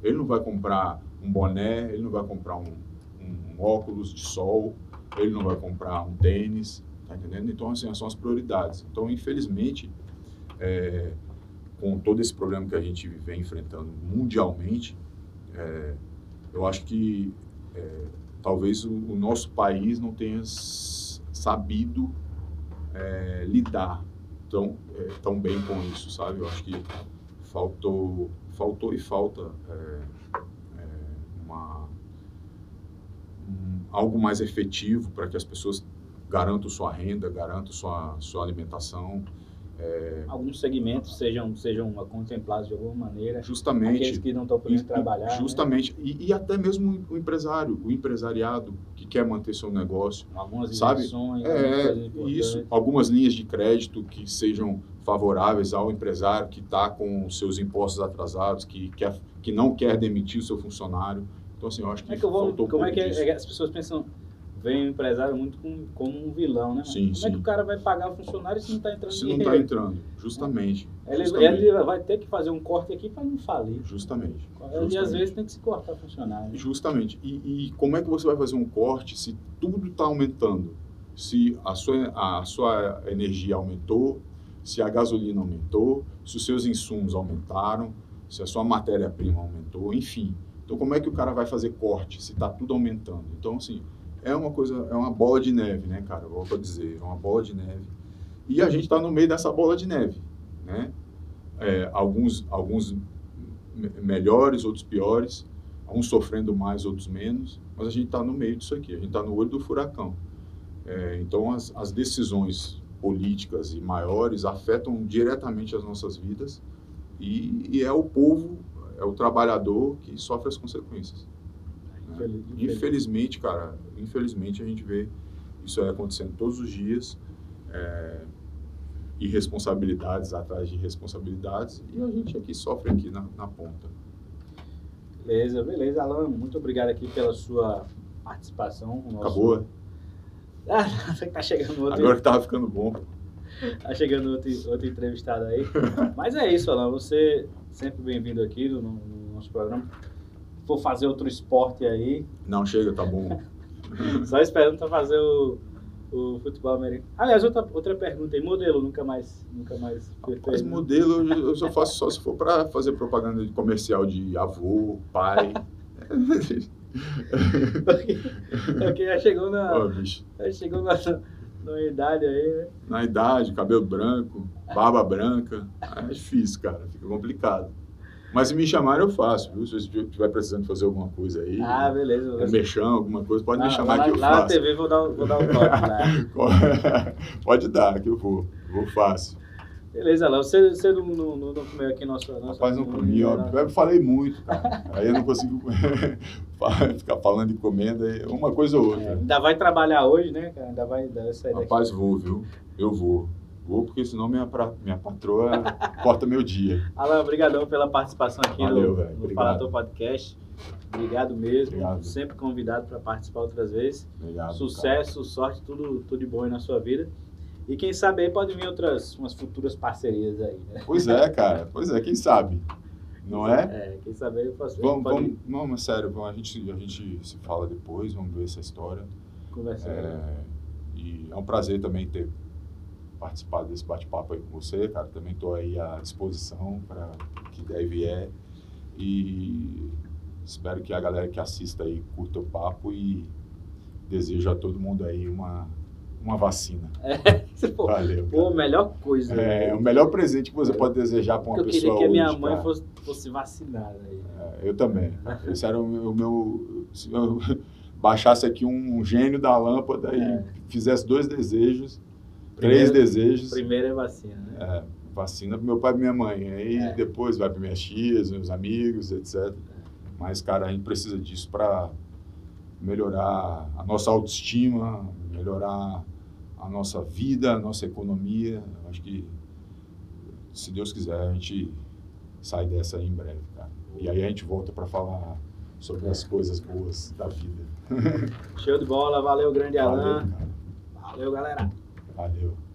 Ele não vai comprar um boné, ele não vai comprar um, um óculos de sol, ele não vai comprar um tênis, tá entendendo? Então, assim, são as prioridades. Então, infelizmente, é, com todo esse problema que a gente vem enfrentando mundialmente, é, eu acho que é, talvez o, o nosso país não tenha sabido é, lidar tão, é, tão bem com isso, sabe? Eu acho que faltou, faltou e falta é, é, uma, um- algo mais efetivo para que as pessoas garantam sua renda, garantam sua, sua alimentação. É, Alguns segmentos sejam, sejam contemplados de alguma maneira. justamente Aqueles que não estão podendo E- trabalhar. né? Justamente. E, e até mesmo o empresário, o empresariado que quer manter seu negócio. Algumas Sabe? É, importantes. isso. Algumas linhas de crédito que sejam favoráveis ao empresário que está com seus impostos atrasados, que, quer, que não quer demitir o seu funcionário. Então, assim, eu acho que, é que, eu vou, faltou como é que é- as pessoas pensam, veem o empresário muito com- como um vilão, né? Sim, como é sim. que o cara vai pagar o funcionário se não está entrando Se não está entrando, justamente. Ele, justamente. ele vai ter que fazer um corte aqui para não falir. Justamente. E às vezes tem que se cortar funcionário. né? Justamente. E, e como é que você vai fazer um corte se tudo está aumentando? Se a sua, a sua energia aumentou, se a gasolina aumentou, se os seus insumos aumentaram, se a sua matéria-prima aumentou, enfim. Então, como é que o cara vai fazer corte se está tudo aumentando? Então, assim, é uma coisa, é uma bola de neve, né, cara? Volto a dizer, é uma bola de neve. E a gente está no meio dessa bola de neve, né? É, alguns, alguns me- melhores, outros piores, uns sofrendo mais, outros menos, mas a gente está no meio disso aqui, a gente está no olho do furacão. É, então, as, as decisões políticas e maiores afetam diretamente as nossas vidas e, e é o povo, é o trabalhador que sofre as consequências. Infeliz- infeliz- Infelizmente, cara, infelizmente a gente vê isso aí acontecendo todos os dias, é, irresponsabilidades atrás de responsabilidades, e a gente aqui sofre aqui na, na ponta. Beleza, beleza. Alan, muito obrigado aqui pela sua participação. nosso- Acabou? Ah, (laughs) você que tá chegando outro, Agora que tava ficando bom. (laughs) tá chegando outro, outro entrevistado aí. (laughs) Mas é isso, Alan. Você sempre bem-vindo aqui no, no nosso programa. For fazer outro esporte aí, Não, chega, tá bom. (laughs) só esperando para fazer o, o futebol americano. Aliás, outra, outra pergunta aí. Modelo, nunca mais, nunca mais Mas modelo eu só faço só se for para fazer propaganda de comercial de avô, pai. (laughs) Porque, porque já chegou na, bicho, já chegou na, na idade aí, né? na idade, cabelo branco, barba branca, é difícil, cara, fica complicado. Mas se me chamarem, eu faço, viu? Se você estiver precisando fazer alguma coisa aí, Ah, beleza. um merchan, alguma coisa, pode me chamar lá, que eu lá na faço. TV vou dar, vou dar um toque lá. (laughs) pode dar, que eu vou. Vou fácil. Beleza, Léo. Você, você não, não, não não comeu aqui nossa. nossa Rapaz, não comi, ó. Eu falei muito, cara. Aí eu não consigo (laughs) ficar falando de comenda, é uma coisa ou É, outra. ainda vai trabalhar hoje, né, cara? Ainda vai, ainda vai sair daqui. Rapaz, vou, viu? Eu vou. Vou, porque senão minha, pra, minha patroa (laughs) corta meu dia. Alan, obrigadão pela participação aqui Valeu, no, no. Falator Podcast. Obrigado mesmo. Obrigado. Sempre convidado para participar outras vezes. Obrigado. Sucesso, sorte, tudo, tudo de bom aí na sua vida. E quem sabe aí pode vir outras umas futuras parcerias aí, né? cara. Pois é, cara. Pois é, quem sabe? Não é? É, quem sabe aí eu posso Vamos, pode vamos, não, mas sério, vamos, a, gente, a gente se fala depois, vamos ver essa história. conversar. É, e é um prazer também ter participado desse bate-papo aí com você, cara. Também estou aí à disposição para que der e vier. E espero que a galera que assista aí curta o papo e desejo a todo mundo aí uma, uma vacina. (laughs) Pô, Valeu. pô, cara. melhor coisa. É, né? o melhor presente que você pode desejar para uma eu queria pessoa que a minha hoje, mãe cara. fosse, fosse vacinada aí. É, eu também. Esse era o meu, o meu- Se eu (laughs) baixasse aqui um gênio da lâmpada É. e fizesse dois desejos, três Primeiro- desejos. Primeiro é vacina, né? É, vacina para meu pai e minha mãe. Aí É. depois vai para minhas tias, meus amigos, etc. Mas, cara, a gente precisa disso para melhorar a nossa autoestima, melhorar a nossa vida, a nossa economia. Eu Acho que, se Deus quiser, a gente sai dessa aí em breve, cara. E aí a gente volta para falar sobre as coisas boas da vida. (laughs) Show de bola, valeu, grande Valeu, Alan. cara. Valeu, galera. Valeu.